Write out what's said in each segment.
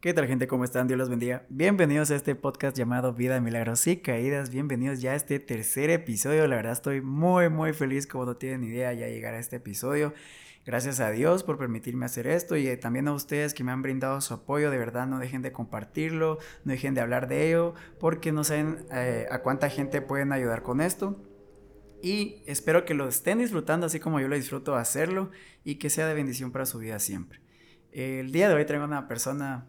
¿Qué tal gente? ¿Cómo están? Dios los bendiga. Bienvenidos a este podcast llamado Vida, Milagros y Caídas. Bienvenidos ya a este tercer episodio. La verdad estoy muy muy feliz como no tienen idea ya llegar a este episodio. Gracias a Dios por permitirme hacer esto y eh, también a ustedes que me han brindado su apoyo. De verdad no dejen de compartirlo, no dejen de hablar de ello porque no saben eh, a cuánta gente pueden ayudar con esto. Y espero que lo estén disfrutando así como yo lo disfruto hacerlo y que sea de bendición para su vida siempre. El día de hoy traigo una persona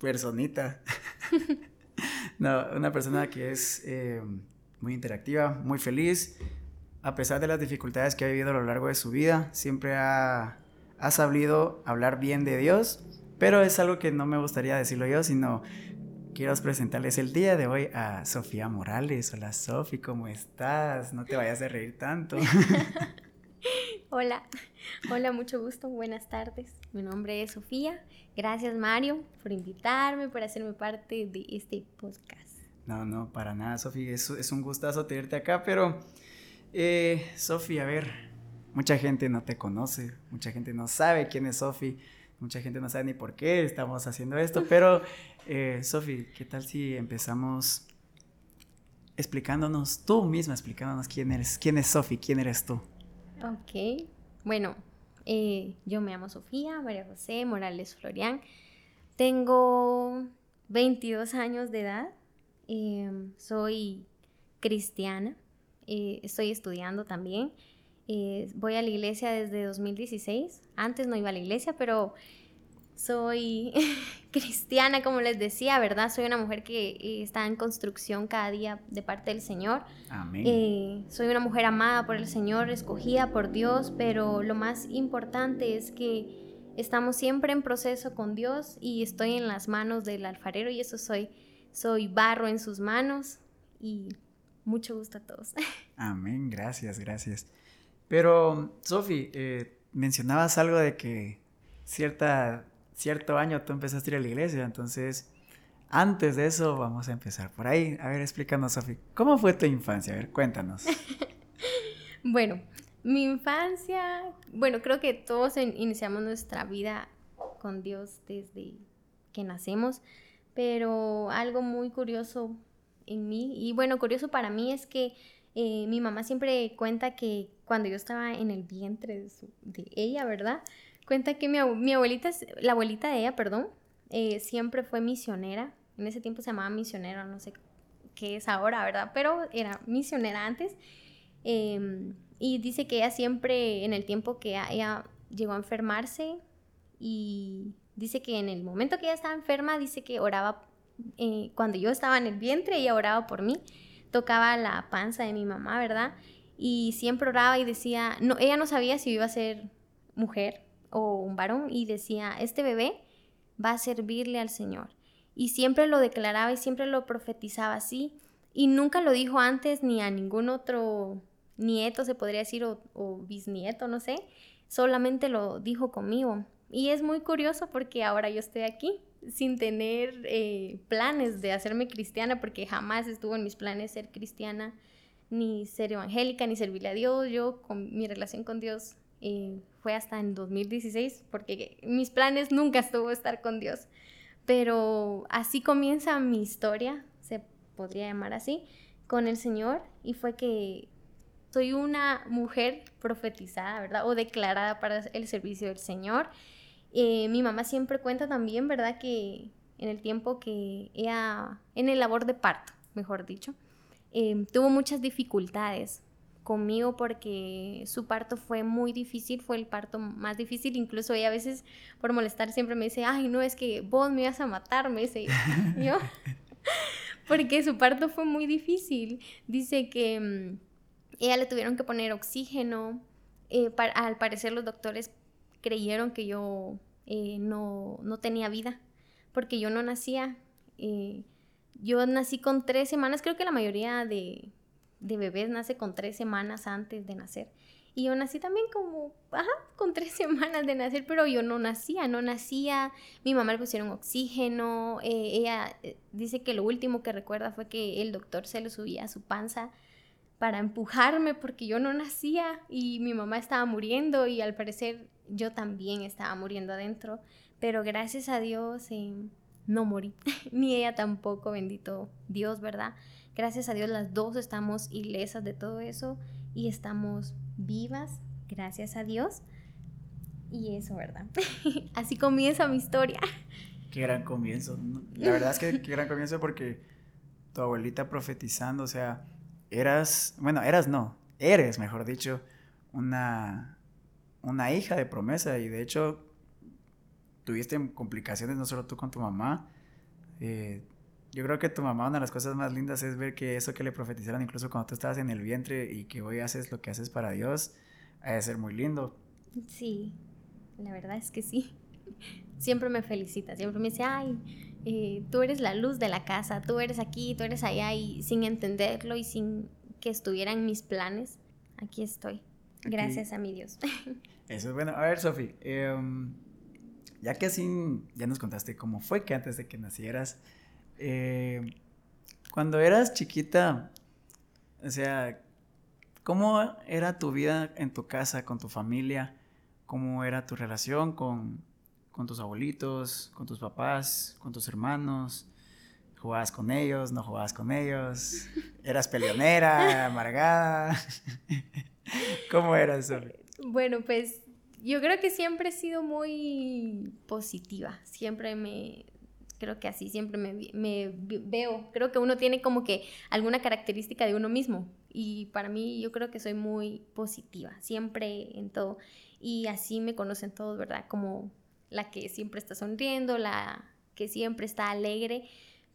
personita. no, una persona que es eh, muy interactiva, muy feliz. A pesar de las dificultades que ha vivido a lo largo de su vida, siempre ha, ha sabido hablar bien de Dios, pero es algo que no me gustaría decirlo yo, sino quiero presentarles el día de hoy a Sofía Morales. Hola Sofi, ¿cómo estás? No te vayas a reír tanto. Hola, hola, mucho gusto, buenas tardes. Mi nombre es Sofía. Gracias Mario por invitarme, por hacerme parte de este podcast. No, no, para nada, Sofía, es, es un gustazo tenerte acá, pero eh, Sofía, a ver, mucha gente no te conoce, mucha gente no sabe quién es Sofía, mucha gente no sabe ni por qué estamos haciendo esto, pero eh, Sofía, ¿qué tal si empezamos explicándonos tú misma, explicándonos quién eres, quién es Sofía, quién eres tú? Ok, bueno, eh, yo me llamo Sofía María José Morales Florian. Tengo 22 años de edad. Em, soy cristiana. Eh, estoy estudiando también. Eh, voy a la iglesia desde 2016. Antes no iba a la iglesia, pero soy cristiana, como les decía, ¿verdad? Soy una mujer que eh, está en construcción cada día de parte del Señor. Amén. Eh, soy una mujer amada por el Señor, escogida por Dios, pero lo más importante es que estamos siempre en proceso con Dios y estoy en las manos del alfarero y eso soy, soy barro en sus manos y mucho gusto a todos. Amén, gracias, gracias. Pero, Sofi, eh, mencionabas algo de que cierta cierto año tú empezaste a ir a la iglesia, entonces antes de eso vamos a empezar por ahí. A ver, explícanos, Sofi, ¿cómo fue tu infancia? A ver, cuéntanos. bueno, mi infancia, bueno, creo que todos iniciamos nuestra vida con Dios desde que nacemos, pero algo muy curioso en mí, y bueno, curioso para mí es que eh, mi mamá siempre cuenta que cuando yo estaba en el vientre de ella, ¿verdad? Cuenta que mi, abuelita, la abuelita de ella, perdón, eh, siempre fue misionera. En ese tiempo se llamaba misionera, no sé qué es ahora, ¿verdad? Pero era misionera antes. Em, y dice que ella siempre, en el tiempo que ella llegó a enfermarse, y dice que en el momento que ella estaba enferma, dice que oraba, eh, cuando yo estaba en el vientre, ella oraba por mí, tocaba la panza de mi mamá, ¿verdad? Y siempre oraba y decía, no, ella no sabía si iba a ser mujer o un varón y decía, este bebé va a servirle al Señor. Y siempre lo declaraba y siempre lo profetizaba así. Y nunca lo dijo antes ni a ningún otro nieto, se podría decir, o, bisnieto, no sé. Solamente lo dijo conmigo. Y es muy curioso porque ahora yo estoy aquí sin tener eh, planes de hacerme cristiana, porque jamás estuvo en mis planes ser cristiana, ni ser evangélica, ni servirle a Dios. Yo con mi relación con Dios fue hasta en 2016, porque mis planes nunca estuvo estar con Dios. Pero así comienza mi historia, se podría llamar así, con el Señor, y fue que soy una mujer profetizada, ¿verdad? O declarada para el servicio del Señor. Eh, mi mamá siempre cuenta también, ¿verdad? Que en el tiempo que ella, en el labor de parto, mejor dicho, eh, tuvo muchas dificultades conmigo porque su parto fue muy difícil, fue el parto más difícil, incluso ella a veces por molestar siempre me dice, ay, no, es que vos me ibas a matar, me dice yo, porque su parto fue muy difícil. Dice que mm, ella le tuvieron que poner oxígeno, eh, al parecer los doctores creyeron que yo eh, no, no, tenía vida, porque yo no nacía. Eh, yo nací con tres semanas, creo que la mayoría de, de bebés nace con tres semanas antes de nacer. Y yo nací también como, ajá, con tres semanas de nacer, pero yo no nacía, no nacía. Mi mamá le pusieron oxígeno. Eh, ella eh, dice que lo último que recuerda fue que el doctor se lo subía a su panza para empujarme porque yo no nacía y mi mamá estaba muriendo y al parecer yo también estaba muriendo adentro. Pero gracias a Dios, eh, no morí, ni ella tampoco, bendito Dios, ¿verdad? Gracias a Dios las dos estamos ilesas de todo eso y estamos vivas, gracias a Dios. Y eso, ¿verdad? Así comienza mi historia. Qué gran comienzo. La verdad es que qué gran comienzo porque tu abuelita profetizando, o sea, eras, bueno, eras no, eres, mejor dicho, una, una hija de promesa y de hecho tuviste complicaciones no solo tú con tu mamá. Eh, yo creo que tu mamá, una de las cosas más lindas es ver que eso que le profetizaron incluso cuando tú estabas en el vientre y que hoy haces lo que haces para Dios, ha de ser muy lindo. Sí, la verdad es que sí. Siempre me felicita, siempre me dice, ay, eh, tú eres la luz de la casa, tú eres aquí, tú eres allá y sin entenderlo y sin que estuviera en mis planes, aquí estoy. Gracias a mi Dios. Eso es bueno. A ver, Sofi, em, ya que así ya nos contaste cómo fue que antes de que nacieras, eh, cuando eras chiquita, o sea, ¿cómo era tu vida en tu casa, con tu familia? ¿Cómo era tu relación con, con tus abuelitos, con tus papás, con tus hermanos? ¿Jugabas con ellos? ¿No jugabas con ellos? ¿Eras peleonera, amargada? ¿Cómo era eso? Bueno, pues yo creo que siempre he sido muy positiva. Siempre me, creo que así siempre me, veo. Creo que uno tiene como que alguna característica de uno mismo. Y para mí yo creo que soy muy positiva, siempre en todo. Y así me conocen todos, ¿verdad? Como la que siempre está sonriendo, la que siempre está alegre,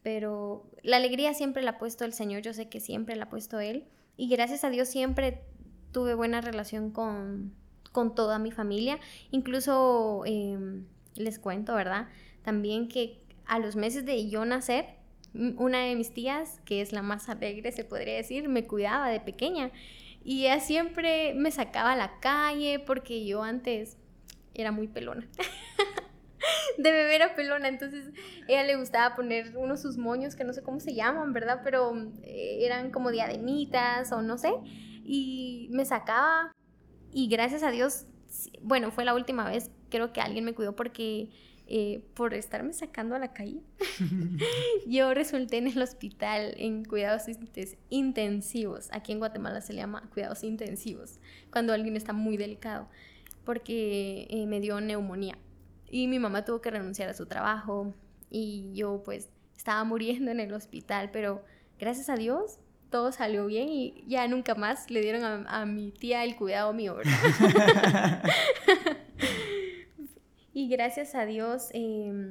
pero la alegría siempre la ha puesto el Señor, yo sé que siempre la ha puesto Él, y gracias a Dios siempre tuve buena relación con, con toda mi familia, incluso em, les cuento, ¿verdad? También que a los meses de yo nacer, una de mis tías, que es la más alegre, se podría decir, me cuidaba de pequeña. Y ella siempre me sacaba a la calle porque yo antes era muy pelona. de bebé era pelona, entonces ella le gustaba poner unos sus moños que no sé cómo se llaman, ¿verdad? Pero eh, eran como diademitas o no sé. Y me sacaba y gracias a Dios, bueno, fue la última vez, creo que alguien me cuidó porque eh, por estarme sacando a la calle, yo resulté en el hospital en cuidados intensivos. Aquí en Guatemala se le llama cuidados intensivos, cuando alguien está muy delicado porque eh, me dio neumonía y mi mamá tuvo que renunciar a su trabajo y yo pues estaba muriendo en el hospital, pero gracias a Dios todo salió bien y ya nunca más le dieron a, mi tía el cuidado mío, ¿verdad? y gracias a Dios em,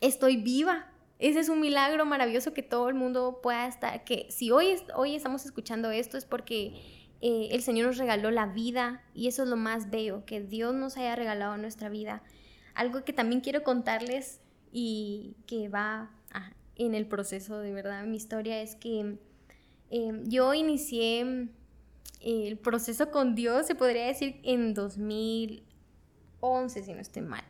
estoy viva. Ese es un milagro maravilloso que todo el mundo pueda estar, que si hoy, hoy estamos escuchando esto es porque eh, el Señor nos regaló la vida y eso es lo más bello, que Dios nos haya regalado nuestra vida. Algo que también quiero contarles y que va ah, en el proceso de verdad, mi historia es que em, yo inicié eh, el proceso con Dios, se podría decir, en 2011, si no estoy mal.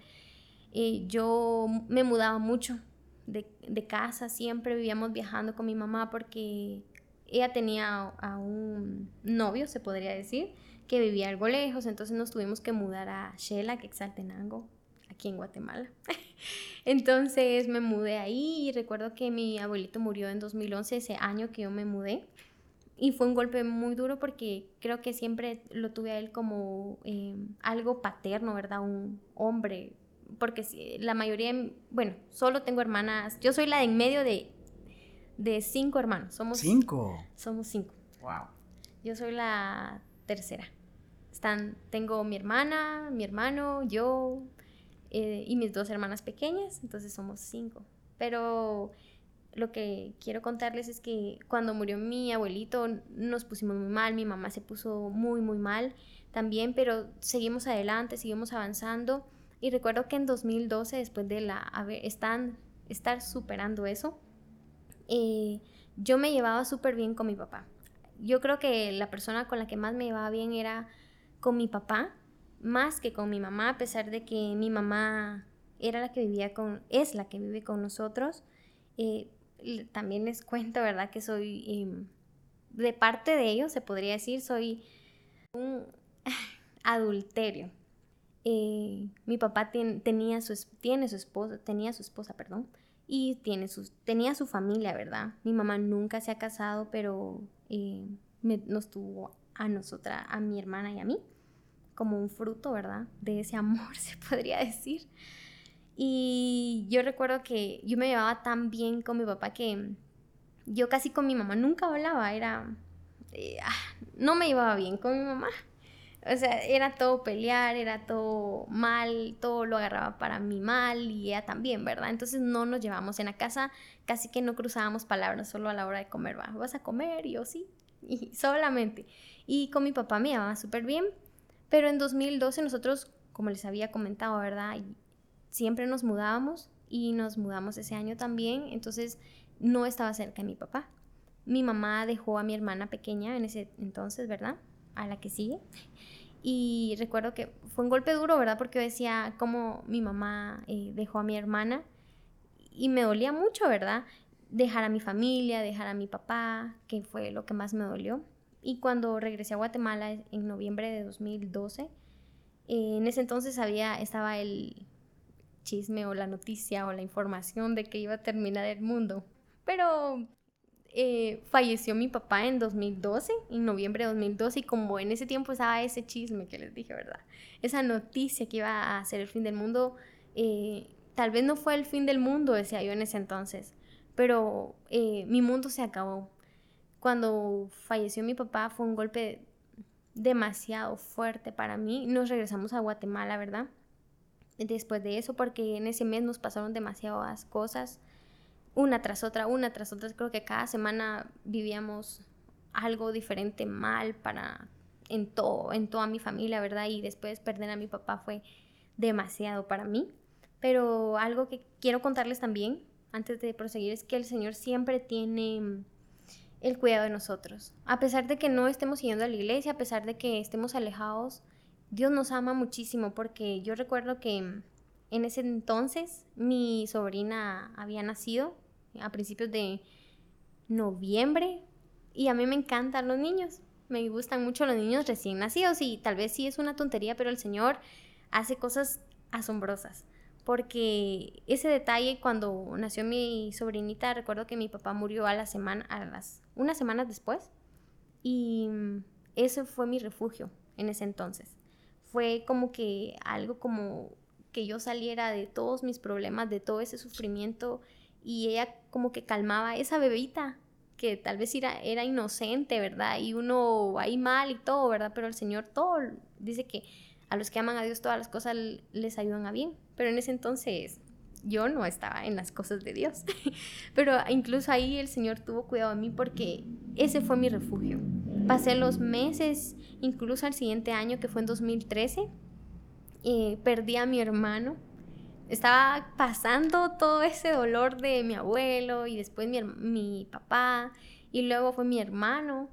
Eh, yo me mudaba mucho de, casa, siempre vivíamos viajando con mi mamá porque ella tenía a un novio, se podría decir, que vivía algo lejos, entonces nos tuvimos que mudar a Shela, que Exaltenango, aquí en Guatemala. entonces me mudé ahí y recuerdo que mi abuelito murió en 2011, ese año que yo me mudé. Y fue un golpe muy duro porque creo que siempre lo tuve a él como eh, algo paterno, ¿verdad? Un hombre. Porque la mayoría, bueno, solo tengo hermanas. Yo soy la de en medio de de cinco hermanos. Somos cinco. Somos cinco. Wow. Yo soy la tercera. Están, tengo mi hermana, mi hermano, yo eh, y mis dos hermanas pequeñas, entonces somos cinco. Pero lo que quiero contarles es que cuando murió mi abuelito nos pusimos muy mal, mi mamá se puso muy, muy mal también, pero seguimos adelante, seguimos avanzando. Y recuerdo que en 2012, después de la, están, estar superando eso, eh, yo me llevaba súper bien con mi papá. Yo creo que la persona con la que más me llevaba bien era con mi papá, más que con mi mamá, a pesar de que mi mamá era la que vivía con, es la que vive con nosotros. Eh, también les cuento, ¿verdad? Que soy, em, de parte de ellos, se podría decir, soy un adulterio. Eh, mi papá tenía su, tiene su esposa, tenía su esposa, perdón, y tiene tenía su familia, ¿verdad? Mi mamá nunca se ha casado, pero eh, nos tuvo a nosotras, a mi hermana y a mí, como un fruto, ¿verdad? De ese amor, se podría decir. Y yo recuerdo que yo me llevaba tan bien con mi papá que yo casi con mi mamá nunca hablaba, era... Eh, ah, no me llevaba bien con mi mamá. O sea, era todo pelear, era todo mal, todo lo agarraba para mí mal y ella también, ¿verdad? Entonces no nos llevamos en la casa, casi que no cruzábamos palabras solo a la hora de comer, ¿va? ¿Vas a comer? Y yo sí, y solamente. Y con mi papá me llevaba súper bien, pero en 2012 nosotros, como les había comentado, ¿verdad? Siempre nos mudábamos y nos mudamos ese año también, entonces no estaba cerca mi papá. Mi mamá dejó a mi hermana pequeña en ese entonces, ¿verdad? A la que sigue. Y recuerdo que fue un golpe duro, ¿verdad? Porque yo decía cómo mi mamá eh, dejó a mi hermana y me dolía mucho, ¿verdad? Dejar a mi familia, dejar a mi papá, que fue lo que más me dolió. Y cuando regresé a Guatemala en noviembre de 2012, eh, en ese entonces había, estaba el chisme o la noticia o la información de que iba a terminar el mundo. Pero eh, falleció mi papá en 2012, en noviembre de 2012, y como en ese tiempo estaba ese chisme que les dije, ¿verdad? Esa noticia que iba a ser el fin del mundo, eh, tal vez no fue el fin del mundo, decía yo en ese entonces, pero eh, mi mundo se acabó. Cuando falleció mi papá fue un golpe demasiado fuerte para mí. Nos regresamos a Guatemala, ¿verdad? Después de eso, porque en ese mes nos pasaron demasiadas cosas una tras otra, una tras otra. Creo que cada semana vivíamos algo diferente mal para en todo, en toda mi familia, ¿verdad? Y después perder a mi papá fue demasiado para mí. Pero algo que quiero contarles también, antes de proseguir, es que el Señor siempre tiene el cuidado de nosotros. A pesar de que no estemos siguiendo a la iglesia, a pesar de que estemos alejados, Dios nos ama muchísimo porque yo recuerdo que en ese entonces mi sobrina había nacido a principios de noviembre y a mí me encantan los niños. Me gustan mucho los niños recién nacidos y tal vez sí es una tontería, pero el Señor hace cosas asombrosas. Porque ese detalle cuando nació mi sobrinita, recuerdo que mi papá murió a la semana, a las unas semanas después. Y ese fue mi refugio en ese entonces. Fue como que algo como que yo saliera de todos mis problemas, de todo ese sufrimiento y ella como que calmaba a esa bebita que tal vez era, era inocente, ¿verdad? Y uno ahí mal y todo, ¿verdad? Pero el Señor todo dice que a los que aman a Dios todas las cosas les ayudan a bien. Pero en ese entonces yo no estaba en las cosas de Dios. Pero incluso ahí el Señor tuvo cuidado de mí porque ese fue mi refugio. Pasé los meses, incluso al siguiente año que fue en 2013, eh, perdí a mi hermano estaba pasando todo ese dolor de mi abuelo y después mi, mi papá y luego fue mi hermano.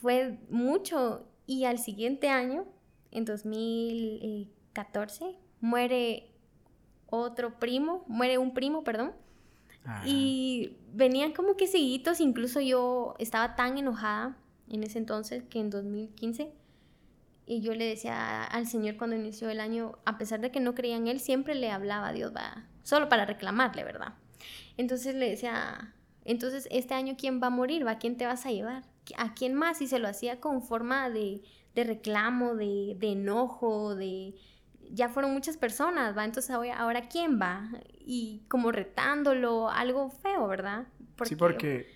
Fue mucho y al siguiente año, en 2014, muere otro primo, muere un primo, perdón. Y venían como que seguidos, incluso yo estaba tan enojada en ese entonces que en 2015 y yo le decía al Señor cuando inició el año, a pesar de que no creía en Él, siempre le hablaba a Dios, va, solo para reclamarle, ¿verdad? Entonces le decía, entonces este año ¿quién va a morir? ¿Va? ¿A quién te vas a llevar? ¿A quién más? Y se lo hacía con forma de, de reclamo, de, de, enojo, de... Ya fueron muchas personas, ¿va? Entonces ahora ¿quién va? Y como retándolo, algo feo, ¿verdad? sí, porque,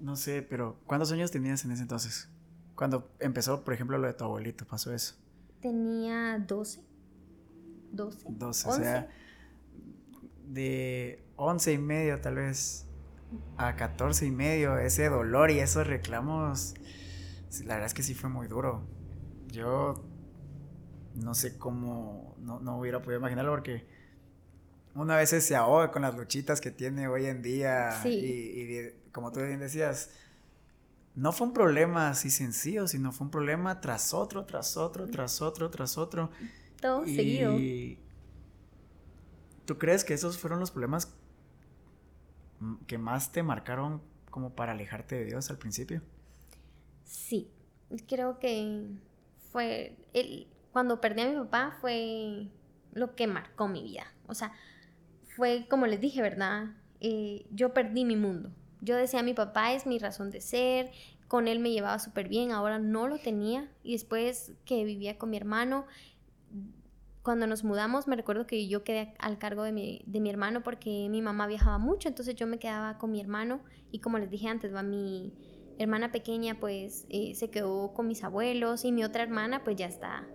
no sé, pero ¿cuántos años tenías en ese entonces? Cuando empezó, por ejemplo, lo de tu abuelito, pasó eso. Tenía 12. 12. 12, o sea, de 11 y medio tal vez a 14 y medio, ese dolor y esos reclamos, la verdad es que sí fue muy duro. Yo no sé cómo, no, no hubiera podido imaginarlo porque una vez se ahoga con las luchitas que tiene hoy en día y, y, como tú bien decías, no fue un problema así sencillo, sino fue un problema tras otro, tras otro, tras otro, tras otro. Todo y... seguido. ¿Tú crees que esos fueron los problemas que más te marcaron como para alejarte de Dios al principio? Sí, creo que fue el, cuando perdí a mi papá fue lo que marcó mi vida. O sea, fue como les dije, ¿verdad? eh, yo perdí mi mundo. Yo decía, mi papá es mi razón de ser, con él me llevaba súper bien, ahora no lo tenía. Y después que vivía con mi hermano, cuando nos mudamos, me recuerdo que yo quedé al cargo de mi, de mi hermano porque mi mamá viajaba mucho, entonces yo me quedaba con mi hermano y como les dije antes, va mi hermana pequeña pues eh, se quedó con mis abuelos y mi otra hermana pues ya está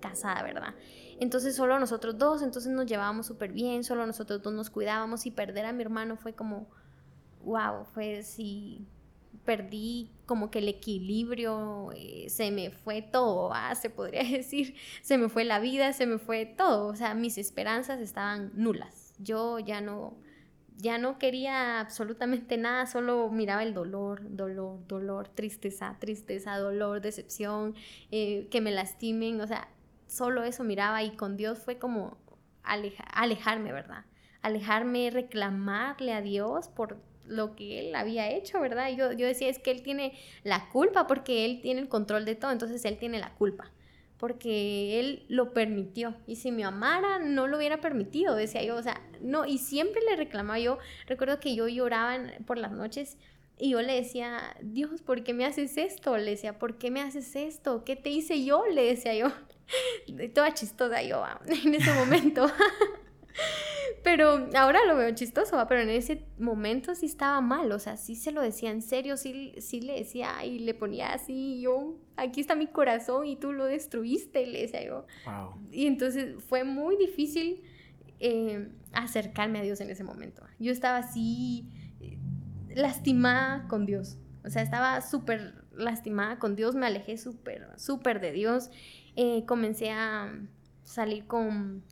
casada, ¿verdad? Entonces solo nosotros dos, entonces nos llevábamos súper bien, solo nosotros dos nos cuidábamos y perder a mi hermano fue como, wow, fue sí, perdí como que el equilibrio, eh, se me fue todo, se podría decir, se me fue la vida, se me fue todo, o sea, mis esperanzas estaban nulas, yo ya no, ya no quería absolutamente nada, solo miraba el dolor, dolor, dolor, tristeza, tristeza, dolor, decepción, eh, que me lastimen, o sea, solo eso miraba y con Dios fue como alejarme, ¿verdad? Alejarme, reclamarle a Dios por lo que él había hecho, ¿verdad? yo, yo decía, es que él tiene la culpa porque él tiene el control de todo, entonces él tiene la culpa porque él lo permitió. Y si me amara, no lo hubiera permitido, decía yo. O sea, no, y siempre le reclamaba yo. Recuerdo que yo lloraba por las noches y yo le decía, Dios, ¿por qué me haces esto? Le decía, ¿por qué me haces esto? ¿Qué te hice yo? Le decía yo. Toda chistosa yo en ese momento. Pero ahora lo veo chistoso, pero en ese momento sí estaba mal, o sea, sí se lo decía en serio, sí, sí le decía y le ponía así, yo, aquí está mi corazón y tú lo destruiste, le decía yo. Y entonces fue muy difícil eh, acercarme a Dios en ese momento. Yo estaba así eh, lastimada con Dios, o sea, estaba súper lastimada con Dios, me alejé súper, súper de Dios, eh, comencé a salir con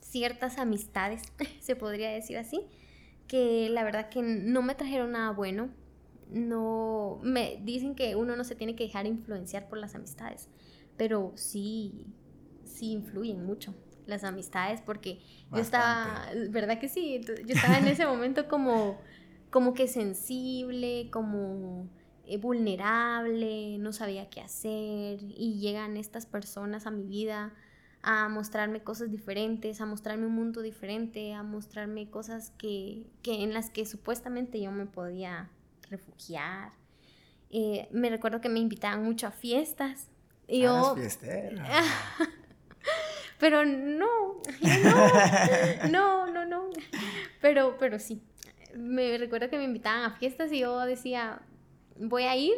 ciertas amistades, se podría decir así, que la verdad que no me trajeron nada bueno. No, me dicen que uno no se tiene que dejar influenciar por las amistades, pero sí, sí influyen mucho las amistades porque yo estaba, ¿verdad que sí? Yo estaba en ese momento como, como que sensible, como vulnerable, no sabía qué hacer y llegan estas personas a mi vida a mostrarme cosas diferentes, a mostrarme un mundo diferente, a mostrarme cosas que, en las que supuestamente yo me podía refugiar. Eh, me recuerdo que me invitaban mucho a fiestas. Y yo, pero no, no, no, no, no. Pero, pero sí. Me recuerdo que me invitaban a fiestas y yo decía, voy a ir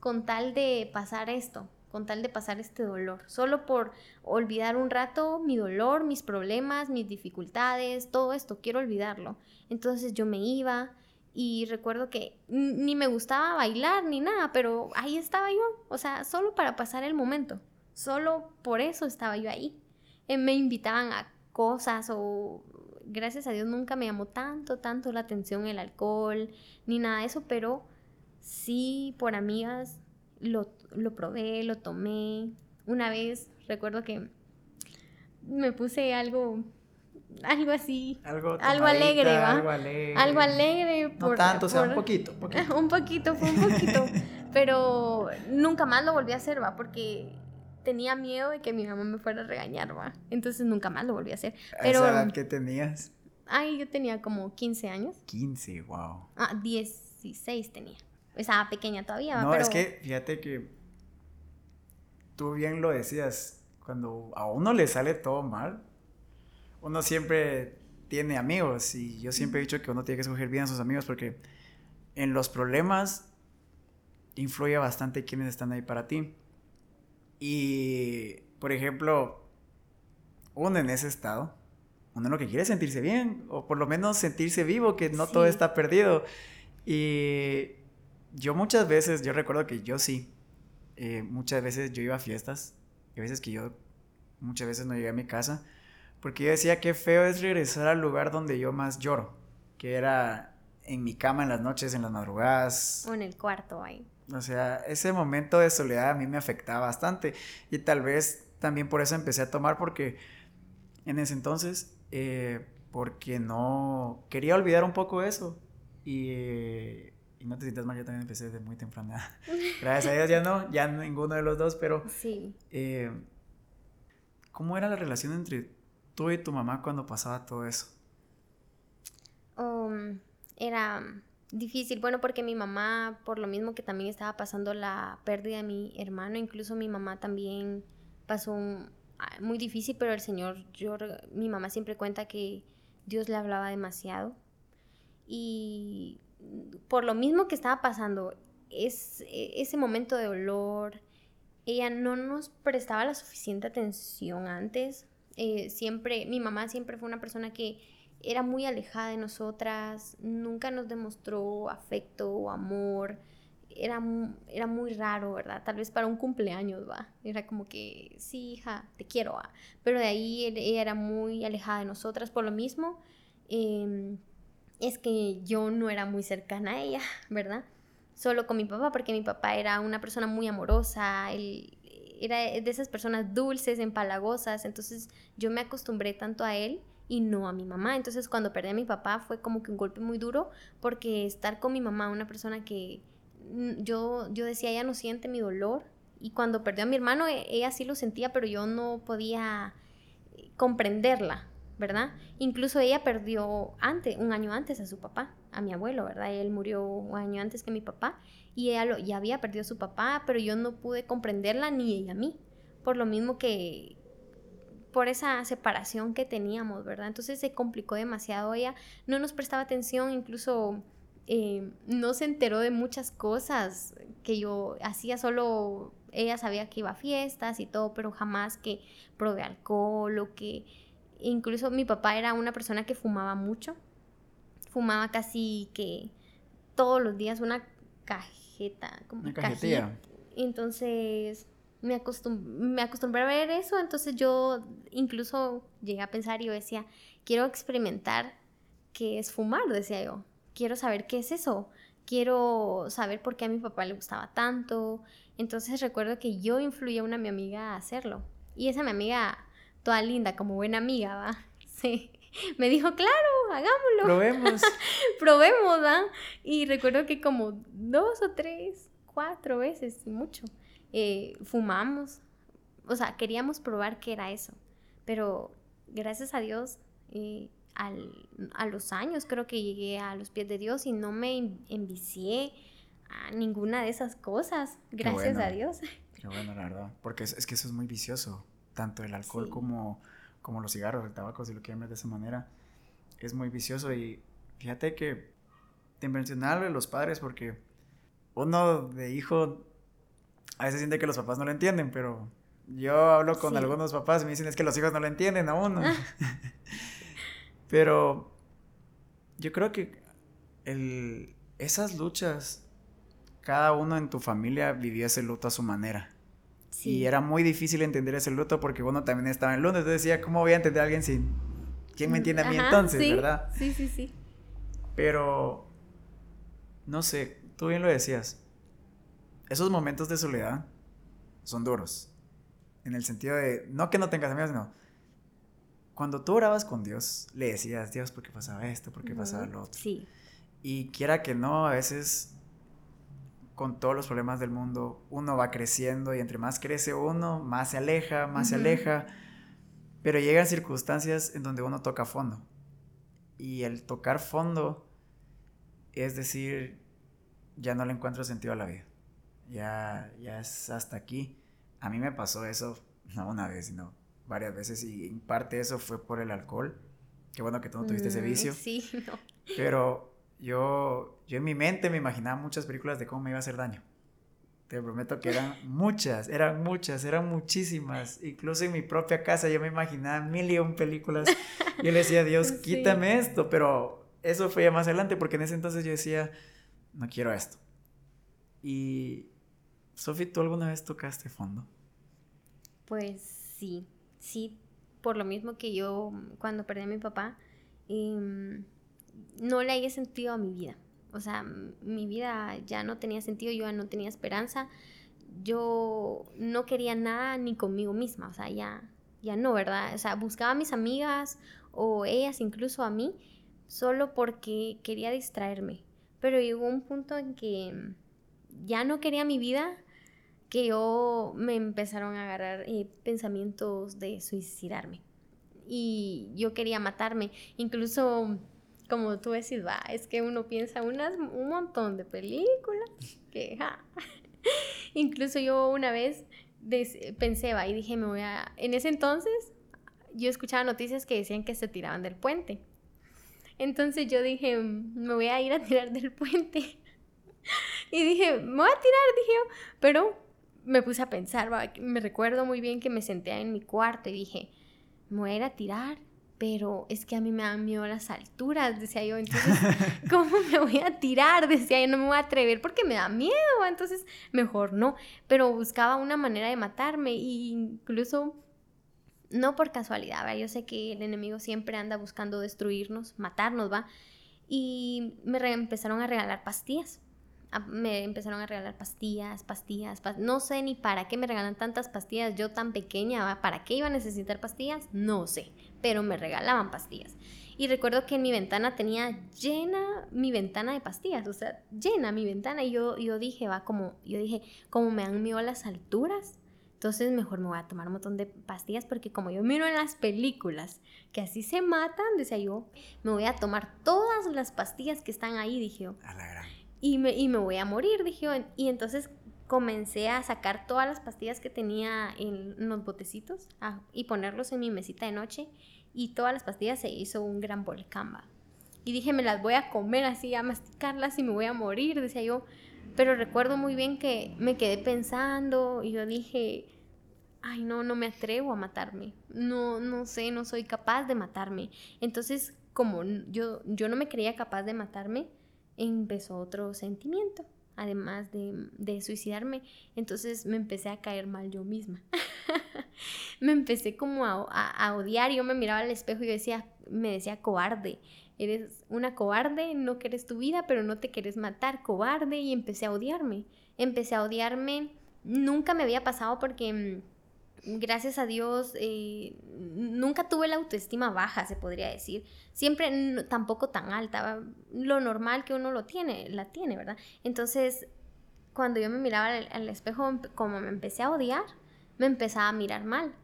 con tal de pasar esto, con tal de pasar este dolor, solo por olvidar un rato mi dolor, mis problemas, mis dificultades, todo esto, quiero olvidarlo. Entonces yo me iba y recuerdo que ni me gustaba bailar ni nada, pero ahí estaba yo, o sea, solo para pasar el momento, solo por eso estaba yo ahí. Eh, me invitaban a cosas o gracias a Dios nunca me llamó tanto, tanto la atención el alcohol ni nada de eso, pero sí por amigas lo, lo probé, lo tomé. Una vez recuerdo que me puse algo algo así, algo, alegre, ¿va? Algo alegre. Algo alegre por, no tanto, o sea, un poquito, un poquito, fue un poquito, pero nunca más lo volví a hacer, ¿va? Porque tenía miedo de que mi mamá me fuera a regañar, ¿va? Entonces nunca más lo volví a hacer. Pero, ¿A esa edad tenías? Ay, yo tenía como 15 años. 15, wow. Ah, 16 tenía estaba pequeña todavía. No, es que fíjate que tú bien lo decías, cuando a uno le sale todo mal, uno siempre tiene amigos y yo siempre he dicho que uno tiene que escoger bien a sus amigos porque en los problemas influye bastante quiénes están ahí para ti. Y, por ejemplo, uno en ese estado, uno lo que quiere es sentirse bien, o por lo menos sentirse vivo, que no todo está perdido. Y yo muchas veces, yo recuerdo que yo sí, eh, muchas veces yo iba a fiestas, y a veces que yo muchas veces no llegué a mi casa, porque yo decía que feo es regresar al lugar donde yo más lloro, que era en mi cama en las noches, en las madrugadas. O en el cuarto ahí. O sea, ese momento de soledad a mí me afectaba bastante y tal vez también por eso empecé a tomar porque en ese entonces, eh, porque no quería olvidar un poco eso y eh, y no te sientas mal, yo también empecé desde muy temprana. Gracias a Dios ya no, ya ninguno de los dos, pero... Sí. Eh, ¿Cómo era la relación entre tú y tu mamá cuando pasaba todo eso? Um, era difícil, bueno, porque mi mamá, por lo mismo que también estaba pasando la pérdida de mi hermano, incluso mi mamá también pasó ah, muy difícil, pero el Señor, yo, mi mamá siempre cuenta que Dios le hablaba demasiado. Y por lo mismo que estaba pasando, es, e, ese momento de dolor, ella no nos prestaba la suficiente atención antes. Eh, siempre, mi mamá siempre fue una persona que era muy alejada de nosotras, nunca nos demostró afecto o amor. Era, era muy raro, ¿verdad? Tal vez para un cumpleaños, va. Era como que, sí, hija, te quiero, va. Pero de ahí ella era muy alejada de nosotras por lo mismo. Em, es que yo no era muy cercana a ella, ¿verdad? Solo con mi papá, porque mi papá era una persona muy amorosa, él era de esas personas dulces, empalagosas, entonces yo me acostumbré tanto a él y no a mi mamá. Entonces cuando perdí a mi papá fue como que un golpe muy duro porque estar con mi mamá, una persona que yo, yo decía, ella no siente mi dolor. Y cuando perdió a mi hermano, e, ella sí lo sentía, pero yo no podía eh, comprenderla, ¿verdad? Incluso ella perdió antes, un año antes a su papá, a mi abuelo, ¿verdad? Él murió un año antes que mi papá y ella lo, ya había perdido a su papá, pero yo no pude comprenderla ni ella a mí. Por lo mismo que, por esa separación que teníamos, ¿verdad? Entonces se complicó demasiado, ella no nos prestaba atención, incluso eh, no se enteró de muchas cosas que yo hacía, solo ella sabía que iba a fiestas y todo, pero jamás que probé alcohol o que incluso mi papá era una persona que fumaba mucho, fumaba casi que todos los días una cajeta, como una cajetilla. Entonces me, me acostumbré a ver eso, entonces yo incluso llegué a pensar y yo decía, quiero experimentar qué es fumar, decía yo, quiero saber qué es eso, quiero saber por qué a mi papá le gustaba tanto. Entonces recuerdo que yo influí a una mi amiga a hacerlo. Y esa mi amiga, toda linda, como buena amiga, ¿va? Sí. Me dijo, claro, hagámoslo. Probemos. Probemos, ¿va? Y recuerdo que como dos o tres, cuatro veces, mucho, eh, fumamos, o sea, queríamos probar qué era eso, pero gracias a Dios, eh, a los años creo que llegué a los pies de Dios y no me envicié a ninguna de esas cosas, gracias a Dios. Qué bueno, la verdad, porque es, que eso es muy vicioso, tanto el alcohol como, como los cigarros, el tabaco, si lo quieren ver de esa manera, es muy vicioso y fíjate que te mencionarle a los padres porque uno de hijo a veces siente que los papás no lo entienden, pero yo hablo con algunos papás y me dicen es que los hijos no lo entienden a uno. Ah. pero yo creo que el, esas luchas, cada uno en tu familia vivía ese luto a su manera. Y era muy difícil entender ese luto porque uno también estaba en luto. Entonces decía, ¿cómo voy a entender a alguien sin... ¿Quién me entiende a mí entonces, verdad? Sí, sí, sí. Pero, no sé, tú bien lo decías esos momentos de soledad son duros. En el sentido de, no que no tengas amigos, sino cuando tú orabas con Dios, le decías, Dios, ¿por qué pasaba esto? ¿Por qué pasaba lo otro? Sí. Y quiera que no, a veces con todos los problemas del mundo, uno va creciendo y entre más crece uno, más se aleja, más se aleja. Pero llegan circunstancias en donde uno toca fondo. Y el tocar fondo es decir, ya no le encuentro sentido a la vida ya, ya es hasta aquí. A mí me pasó eso, no una vez, sino varias veces, y en parte eso fue por el alcohol. Qué bueno que tú no tuviste ese mm, vicio. Sí, no. Pero yo, yo en mi mente me imaginaba muchas películas de cómo me iba a hacer daño. Te prometo que eran muchas, eran muchas, eran muchísimas. Incluso en mi propia casa yo me imaginaba mil y un películas. Yo le decía, Dios, quítame esto. Pero eso fue ya más adelante porque en ese entonces yo decía, no quiero esto. Y, Sofi, ¿tú alguna vez tocaste fondo? Pues sí, sí, por lo mismo que yo cuando perdí a mi papá, em, no le había sentido a mi vida. O sea, mi vida ya no tenía sentido, yo ya no tenía esperanza, yo no quería nada ni conmigo misma, o sea, ya, ya no, ¿verdad? O sea, buscaba a mis amigas o ellas incluso a mí solo porque quería distraerme. Pero llegó un punto en que ya no quería mi vida que yo me empezaron a agarrar eh, pensamientos de suicidarme. Y yo quería matarme. Incluso como tú decís, va, es que uno piensa unas, un montón de películas que, Incluso yo una vez pensé, va, y dije, me voy a... En ese entonces yo escuchaba noticias que decían que se tiraban del puente. Entonces yo dije, me voy a ir a tirar del puente. y dije, me voy a tirar, dije yo. Pero me puse a pensar, me recuerdo muy bien que me senté en mi cuarto y dije, me voy a ir a tirar pero es que a mí me dan miedo las alturas, decía yo, entonces, ¿cómo me voy a tirar? Decía yo, no me voy a atrever porque me da miedo, entonces, mejor no, pero buscaba una manera de matarme e incluso, no por casualidad, ¿va? yo sé que el enemigo siempre anda buscando destruirnos, matarnos, ¿va? Y me empezaron a regalar pastillas me empezaron a regalar pastillas, pastillas, no sé ni para qué me regalan tantas pastillas, yo tan pequeña, ¿para qué iba a necesitar pastillas? No sé, pero me regalaban pastillas. Y recuerdo que en mi ventana tenía llena mi ventana de pastillas, o sea, llena mi ventana y yo, yo dije, va, como, yo dije, como me han miedo las alturas, entonces mejor me voy a tomar un montón de pastillas porque como yo miro en las películas que así se matan, decía yo, me voy a tomar todas las pastillas que están ahí, dije. A la y me, y me voy a morir, dije Y entonces comencé a sacar todas las pastillas que tenía en los botecitos y ponerlos en mi mesita de noche y todas las pastillas se hizo un gran volcán. Y dije, me las voy a comer así, a masticarlas y me voy a morir, decía yo. Pero recuerdo muy bien que me quedé pensando y yo dije, ay no, no me atrevo a matarme. No, no sé, no soy capaz de matarme. Entonces, como yo, yo no me creía capaz de matarme, empezó otro sentimiento, además de, suicidarme. Entonces me empecé a caer mal yo misma. me empecé como a, odiar. Yo me miraba al espejo y decía, me decía cobarde. Eres una cobarde, no quieres tu vida, pero no te quieres matar, cobarde. Y empecé a odiarme. Empecé a odiarme. Nunca me había pasado porque mm, gracias a Dios, eh, nunca tuve la autoestima baja, se podría decir. Siempre tampoco tan alta. Lo normal que uno lo tiene, la tiene, ¿verdad? Entonces, cuando yo me miraba al, espejo, como me empecé a odiar, me empezaba a mirar mal.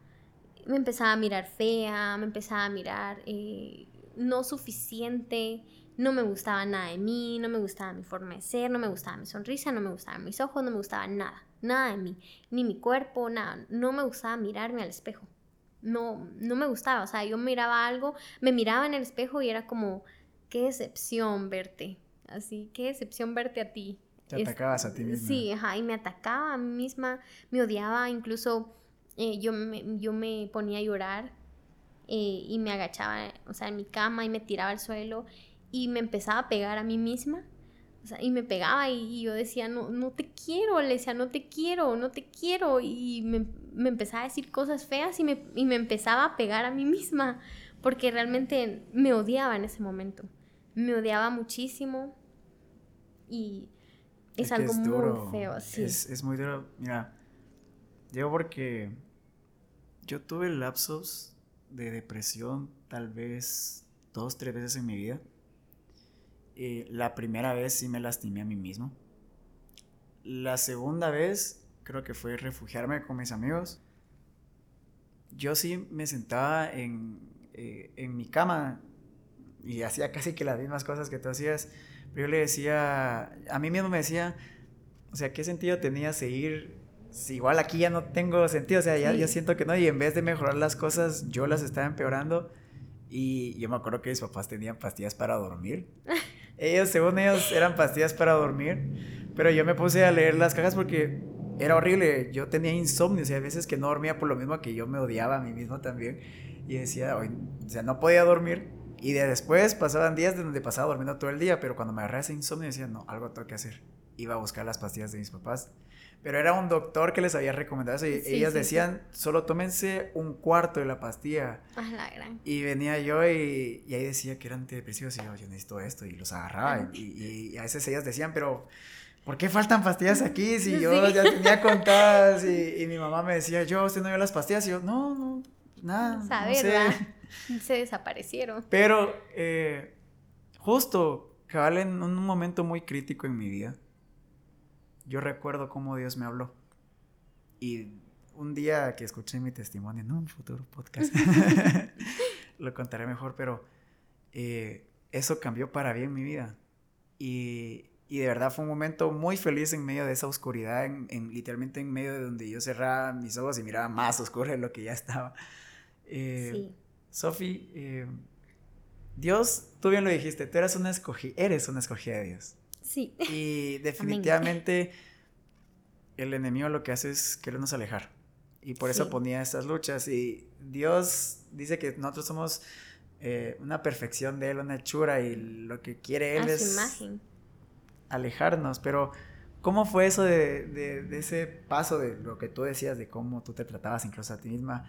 Me empezaba a mirar fea, me empezaba a mirar eh, no suficiente, no me gustaba nada de mí, no me gustaba mi forma de ser, no me gustaba mi sonrisa, no me gustaban mis ojos, no me gustaba nada, nada de mí, ni mi cuerpo, nada, no me gustaba mirarme al espejo. No, no me gustaba, o sea, yo miraba algo, me miraba en el espejo y era como, qué decepción verte, así, qué decepción verte a ti. Te atacabas a ti misma. Sí, ajá, y me atacaba a mí misma, me odiaba, incluso eh, yo, me, yo me ponía a llorar eh, y me agachaba, o sea, en mi cama y me tiraba al suelo y me empezaba a pegar a mí misma. O sea, y me pegaba y, yo decía, no, no te quiero, le decía, no te quiero, no te quiero. Y me, me empezaba a decir cosas feas y me, y me empezaba a pegar a mí misma, porque realmente me odiaba en ese momento. Me odiaba muchísimo y es, algo muy feo. Sí. Es, es muy duro. Mira, digo porque yo tuve lapsos de depresión tal vez dos, tres veces en mi vida eh, la primera vez sí me lastimé a mí mismo. La segunda vez creo que fue refugiarme con mis amigos. Yo sí me sentaba en, eh, en mi cama y hacía casi que las mismas cosas que tú hacías. Pero yo le decía, a mí mismo me decía, o sea, ¿qué sentido tenía seguir? Si igual aquí ya no tengo sentido, o sea, ya, ya siento que no, y en vez de mejorar las cosas, yo las estaba empeorando. Y yo me acuerdo que mis papás tenían pastillas para dormir. Ellos, según ellos, eran pastillas para dormir. Pero yo me puse a leer las cajas porque era horrible. Yo tenía insomnio, o sea, a veces que no dormía por lo mismo que yo me odiaba a mí mismo también. Y decía, o sea, no podía dormir. Y de después pasaban días de donde pasaba durmiendo todo el día, pero cuando me agarré ese insomnio decía, no, algo tengo que hacer. Iba a buscar las pastillas de mis papás. Pero era un doctor que les había recomendado eso y ellas decían, solo tómense un cuarto de la pastilla. Ah, la gran. Y venía yo y, y, ahí decía que eran antidepresivos y yo, yo necesito esto y los agarraba. Y, y, a veces ellas decían, pero ¿por qué faltan pastillas aquí si yo ya tenía contadas? Y, mi mamá me decía, yo, ¿usted no vio las pastillas? Y yo, no, no, nada. Saber, no Se desaparecieron. Pero eh, justo, cabal en un momento muy crítico en mi vida yo recuerdo cómo Dios me habló. Y un día que escuché mi testimonio, en un futuro podcast, lo contaré mejor, pero eh, eso cambió para bien mi vida. Y, y de verdad fue un momento muy feliz en medio de esa oscuridad, en, literalmente en medio de donde yo cerraba mis ojos y miraba más oscuro de lo que ya estaba. Eh, sí. Sofi, eh, Dios, tú bien lo dijiste, tú eres una, escogida, eres una escogida de Dios. Sí. Y definitivamente el enemigo lo que hace es querernos alejar. Y por eso ponía estas luchas. Y Dios dice que nosotros somos eh, una perfección de Él, una hechura, y lo que quiere Él es alejarnos. Pero, ¿cómo fue eso de, de, ese paso de lo que tú decías, de cómo tú te tratabas incluso a ti misma?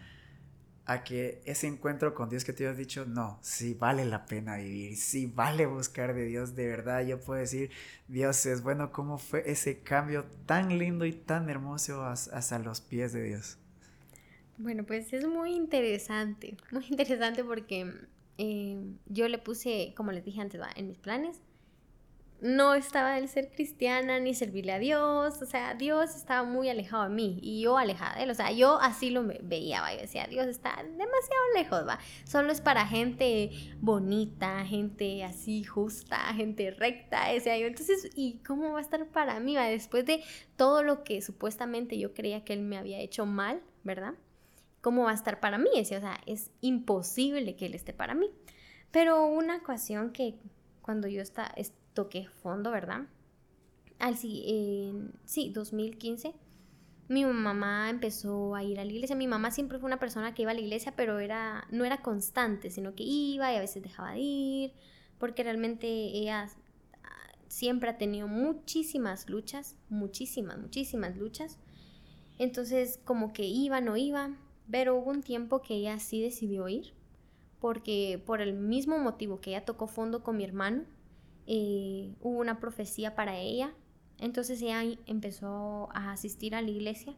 A que ese encuentro con Dios que te has dicho, no, sí vale la pena vivir, sí vale buscar de Dios, de verdad yo puedo decir, Dios es bueno, ¿cómo fue ese cambio tan lindo y tan hermoso hasta los pies de Dios? Bueno, pues es muy interesante, muy interesante porque eh, yo le puse, como les dije antes, en mis planes, no estaba el ser cristiana ni servirle a Dios, o sea, Dios estaba muy alejado de mí y yo alejada de él, o sea, yo así lo veía, ¿va? yo decía, Dios está demasiado lejos, va, solo es para gente bonita, gente así justa, gente recta, decía yo, entonces, ¿y cómo va a estar para mí, va? Después de todo lo que supuestamente yo creía que él me había hecho mal, ¿verdad? ¿Cómo va a estar para mí? Decía, o sea, es imposible que él esté para mí. Pero una ocasión que cuando yo estaba toqué fondo, ¿verdad? Al, sí, 2015, mi mamá empezó a ir a la iglesia. Mi mamá siempre fue una persona que iba a la iglesia, pero era, no era constante, sino que iba y a veces dejaba de ir, porque realmente ella ah, siempre ha tenido muchísimas luchas, muchísimas, muchísimas luchas. Entonces, como que iba, no iba, pero hubo un tiempo que ella sí decidió ir, porque por el mismo motivo que ella tocó fondo con mi hermano, eh, hubo una profecía para ella. Entonces ella empezó a asistir a la iglesia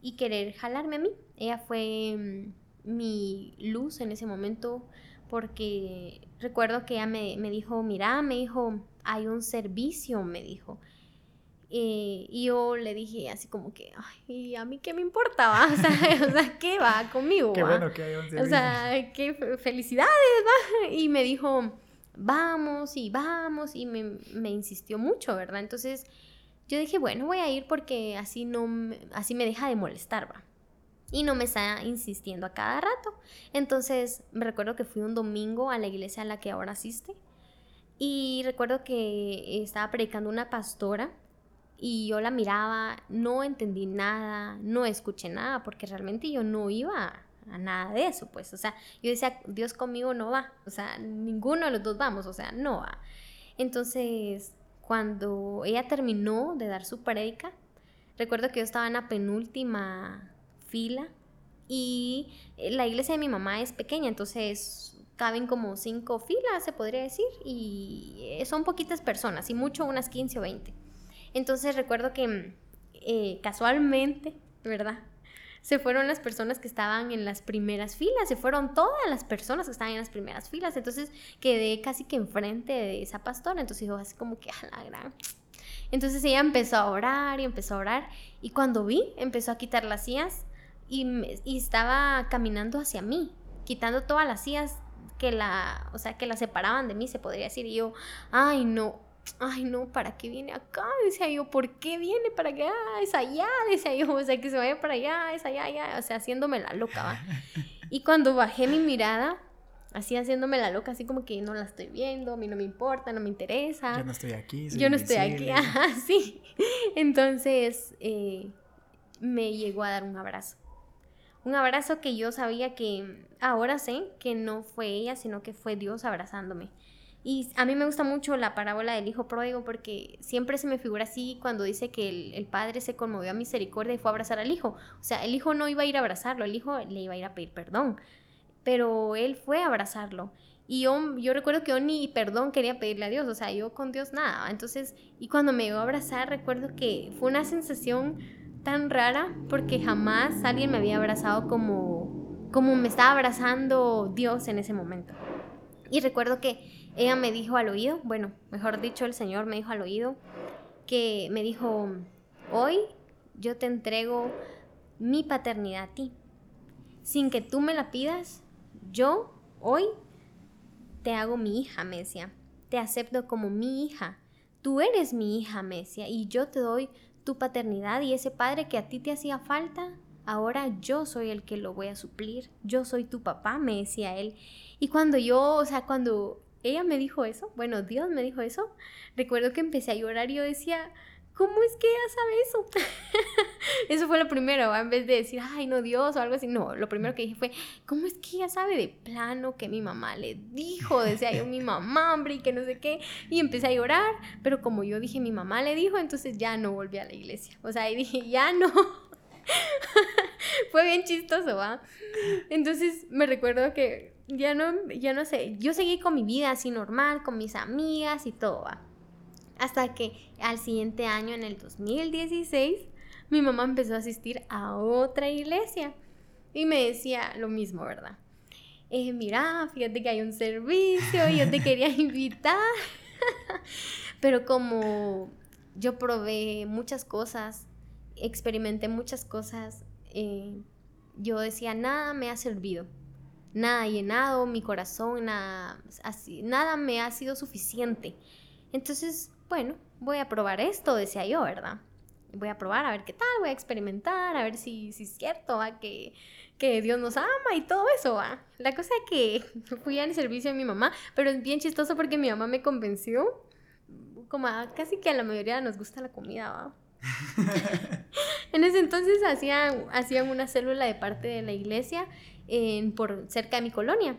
y querer jalarme a mí. Ella fue mm, mi luz en ese momento porque recuerdo que ella me, dijo, mira, me dijo, hay un servicio, me dijo. Eh, y yo le dije así como que, ay, ¿a mí qué me importaba? O sea, ¿qué va conmigo? Qué bueno que hay un servicio. O sea, qué felicidades, va. Y me dijo, vamos y vamos y me, insistió mucho, ¿verdad? Entonces yo dije, bueno, voy a ir porque así no me, así me deja de molestar, ¿va? Y no me está insistiendo a cada rato. Entonces me recuerdo que fui un domingo a la iglesia a la que ahora asiste y recuerdo que estaba predicando una pastora y yo la miraba, no entendí nada, no escuché nada porque realmente yo no iba a nada de eso, pues, o sea, yo decía, Dios conmigo no va, o sea, ninguno de los dos vamos, o sea, no va. Entonces, cuando ella terminó de dar su prédica, recuerdo que yo estaba en la penúltima fila y la iglesia de mi mamá es pequeña, entonces caben como cinco filas, se podría decir, y son poquitas personas, y mucho unas 15 o 20. Entonces recuerdo que eh, casualmente, ¿verdad? Se fueron las personas que estaban en las primeras filas, se fueron todas las personas que estaban en las primeras filas, entonces quedé casi que enfrente de esa pastora, entonces dijo así como que a la gran... Entonces ella empezó a orar y empezó a orar. Y cuando vi empezó a quitar las sillas y, y estaba caminando hacia mí, quitando todas las sillas que la, o sea, que la separaban de mí, se podría decir, y yo, ay no, ay no, ¿para qué viene acá? Decía yo, ¿por qué viene para acá? Es allá, decía yo, o sea, que se vaya para allá, es allá, allá, o sea, haciéndome la loca, ¿va? Y cuando bajé mi mirada, así haciéndome la loca, así como que no la estoy viendo, a mí no me importa, no me interesa. Yo no estoy aquí. Yo no estoy aquí, ajá, sí. Entonces, eh, me llegó a dar un abrazo. Un abrazo que yo sabía que ahora sé que no fue ella, sino que fue Dios abrazándome. Y a mí me gusta mucho la parábola del hijo pródigo porque siempre se me figura así cuando dice que el, padre se conmovió a misericordia y fue a abrazar al hijo. O sea, el hijo no iba a ir a abrazarlo, el hijo le iba a ir a pedir perdón, pero él fue a abrazarlo. Y yo, yo recuerdo que yo ni perdón quería pedirle a Dios, o sea, yo con Dios nada. Entonces, y cuando me iba a abrazar, recuerdo que fue una sensación tan rara porque jamás alguien me había abrazado como, como me estaba abrazando Dios en ese momento. Y recuerdo que ella me dijo al oído, bueno, mejor dicho, el Señor me dijo al oído, que me dijo, hoy yo te entrego mi paternidad a ti. Sin que tú me la pidas, yo hoy te hago mi hija, me decía. Te acepto como mi hija. Tú eres mi hija, me decía, y yo te doy tu paternidad y ese padre que a ti te hacía falta, ahora yo soy el que lo voy a suplir. Yo soy tu papá, me decía él. Y cuando yo, o sea, cuando ella me dijo eso, bueno, Dios me dijo eso, recuerdo que empecé a llorar y yo decía, ¿cómo es que ella sabe eso? eso fue lo primero, en vez de decir, ay, no, Dios o algo así, no, lo primero que dije fue, ¿cómo es que ella sabe de plano que mi mamá le dijo? Decía yo, mi mamá, hombre, y que no sé qué, y empecé a llorar, pero como yo dije, mi mamá le dijo, entonces ya no volví a la iglesia, o sea, ahí dije, ya no. fue bien chistoso, ¿va? Entonces me recuerdo que ya no, ya no sé, yo seguí con mi vida así normal, con mis amigas y todo, ¿va? Hasta que al siguiente año, en el 2016, mi mamá empezó a asistir a otra iglesia y me decía lo mismo, ¿verdad? Eh, mira, fíjate que hay un servicio y yo te quería invitar. Pero como yo probé muchas cosas, experimenté muchas cosas, eh, yo decía, nada me ha servido, nada ha llenado mi corazón, nada, así, nada me ha sido suficiente. Entonces bueno, voy a probar esto, decía yo, ¿verdad? Voy a probar a ver qué tal, voy a experimentar, a ver si, si es cierto, Que, que Dios nos ama y todo eso, ¿va? La cosa es que fui al servicio de mi mamá, pero es bien chistoso porque mi mamá me convenció, como casi que a la mayoría nos gusta la comida, ¿va? en ese entonces hacían, hacían una célula de parte de la iglesia en, por cerca de mi colonia.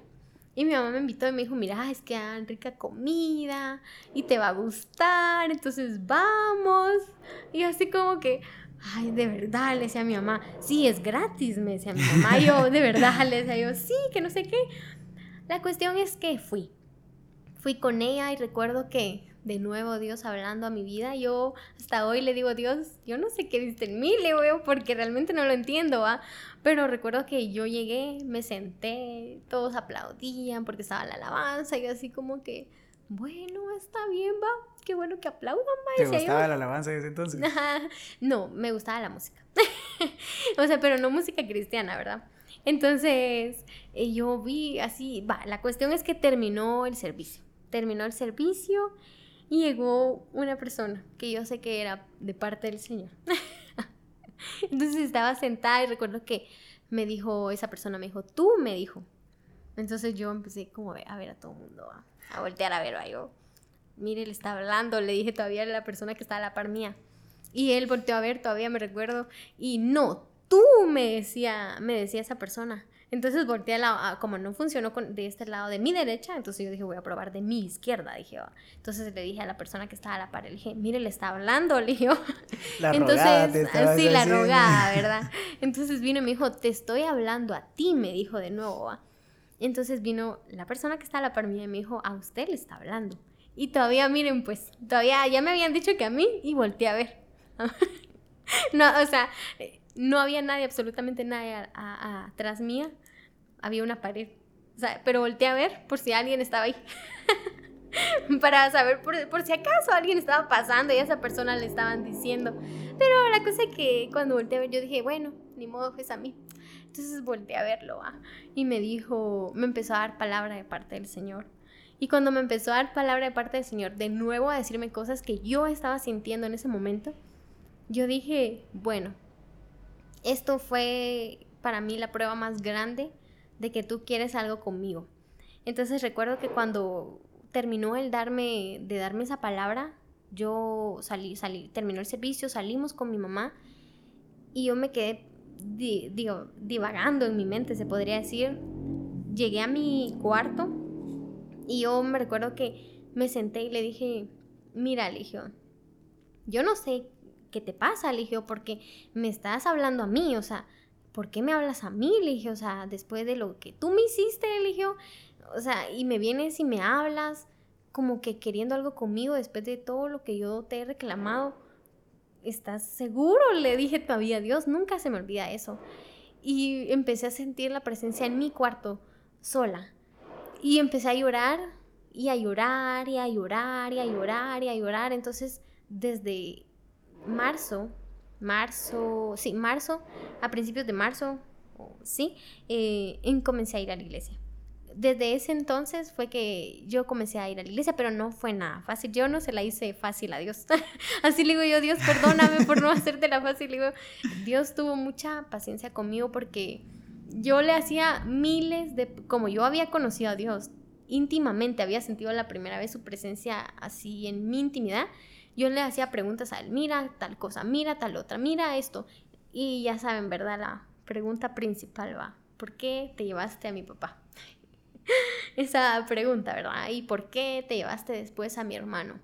Y mi mamá me invitó y me dijo, mira, es que hay rica comida y te va a gustar, entonces vamos. Y así como que, ay, de verdad, le decía a mi mamá, sí, es gratis, me decía mi mamá. yo, de verdad, le decía yo, sí, que no sé qué. La cuestión es que fui. Fui con ella y recuerdo que de nuevo Dios hablando a mi vida. Yo hasta hoy le digo, Dios, yo no sé qué dice en mí, le veo porque realmente no lo entiendo, ¿va? Pero recuerdo que yo llegué, me senté, todos aplaudían porque estaba la alabanza y así como que, bueno, está bien, va, qué bueno que aplaudan, va. ¿Te gustaba la alabanza desde entonces? no, me gustaba la música. o sea, pero no música cristiana, ¿verdad? Entonces, eh, yo vi así, va, la cuestión es que terminó el servicio. Terminó el servicio y llegó una persona que yo sé que era de parte del Señor. Entonces estaba sentada y recuerdo que me dijo, esa persona me dijo, tú me dijo. Entonces yo empecé como a ver a todo el mundo, a, voltear a ver, a yo, mire, le está hablando, le dije todavía a la persona que estaba a la par mía. Y él volteó a ver, todavía me recuerdo, y no, tú me decía, me decía esa persona. Entonces volteé a la, como no funcionó con, de este lado de mi derecha, entonces yo dije, voy a probar de mi izquierda, dije, entonces le dije a la persona que estaba a la par, le dije, mire, le está hablando, le dije, la entonces, rogada, sí, la rogada, ¿verdad? Entonces vino y me dijo, te estoy hablando a ti, me dijo de nuevo, Entonces vino la persona que está a la par mía y me dijo, a usted le está hablando. Y todavía, miren, pues, todavía ya me habían dicho que a mí y volteé a ver. no, o sea, no había nadie, absolutamente nadie atrás mía. Había una pared. Pero volteé a ver por si alguien estaba ahí. Para saber por, si acaso alguien estaba pasando y a esa persona le estaban diciendo. Pero la cosa es que cuando volteé a ver, yo dije, bueno, ni modo, es a mí. Entonces volteé a verlo y me dijo, me empezó a dar palabra de parte del Señor. Y cuando me empezó a dar palabra de parte del Señor, de nuevo a decirme cosas que yo estaba sintiendo en ese momento, yo dije, bueno, esto fue para mí la prueba más grande de que tú quieres algo conmigo. Entonces recuerdo que cuando terminó el darme, de darme esa palabra, yo salí, salí, terminó el servicio, salimos con mi mamá y yo me quedé, digo, divagando en mi mente, se podría decir. Llegué a mi cuarto y yo me recuerdo que me senté y le dije, mira, le yo no sé ¿qué te pasa? Le porque me estás hablando a mí, o sea, ¿por qué me hablas a mí? Le o sea, después de lo que tú me hiciste, le o sea, y me vienes y me hablas como que queriendo algo conmigo después de todo lo que yo te he reclamado. ¿Estás seguro? Le dije todavía, Dios, nunca se me olvida eso. Y empecé a sentir la presencia en mi cuarto, sola. Y empecé a llorar, y a llorar, y a llorar, y a llorar, y a llorar. Entonces, desde marzo, marzo, sí, marzo, a principios de marzo, sí, eh, comencé a ir a la iglesia. desde ese entonces fue que yo comencé a ir a la iglesia, pero no fue nada fácil. Yo no se la hice fácil a Dios. Así le digo yo, Dios, perdóname por no hacerte la fácil. Digo, Dios tuvo mucha paciencia conmigo porque yo le hacía miles de, como yo había conocido a Dios íntimamente, había sentido la primera vez su presencia así en mi intimidad, yo le hacía preguntas a él, mira tal cosa, mira tal otra, mira esto. Y ya saben, ¿verdad? La pregunta principal va, ¿por qué te llevaste a mi papá? Esa pregunta, ¿verdad? ¿Y por qué te llevaste después a mi hermano?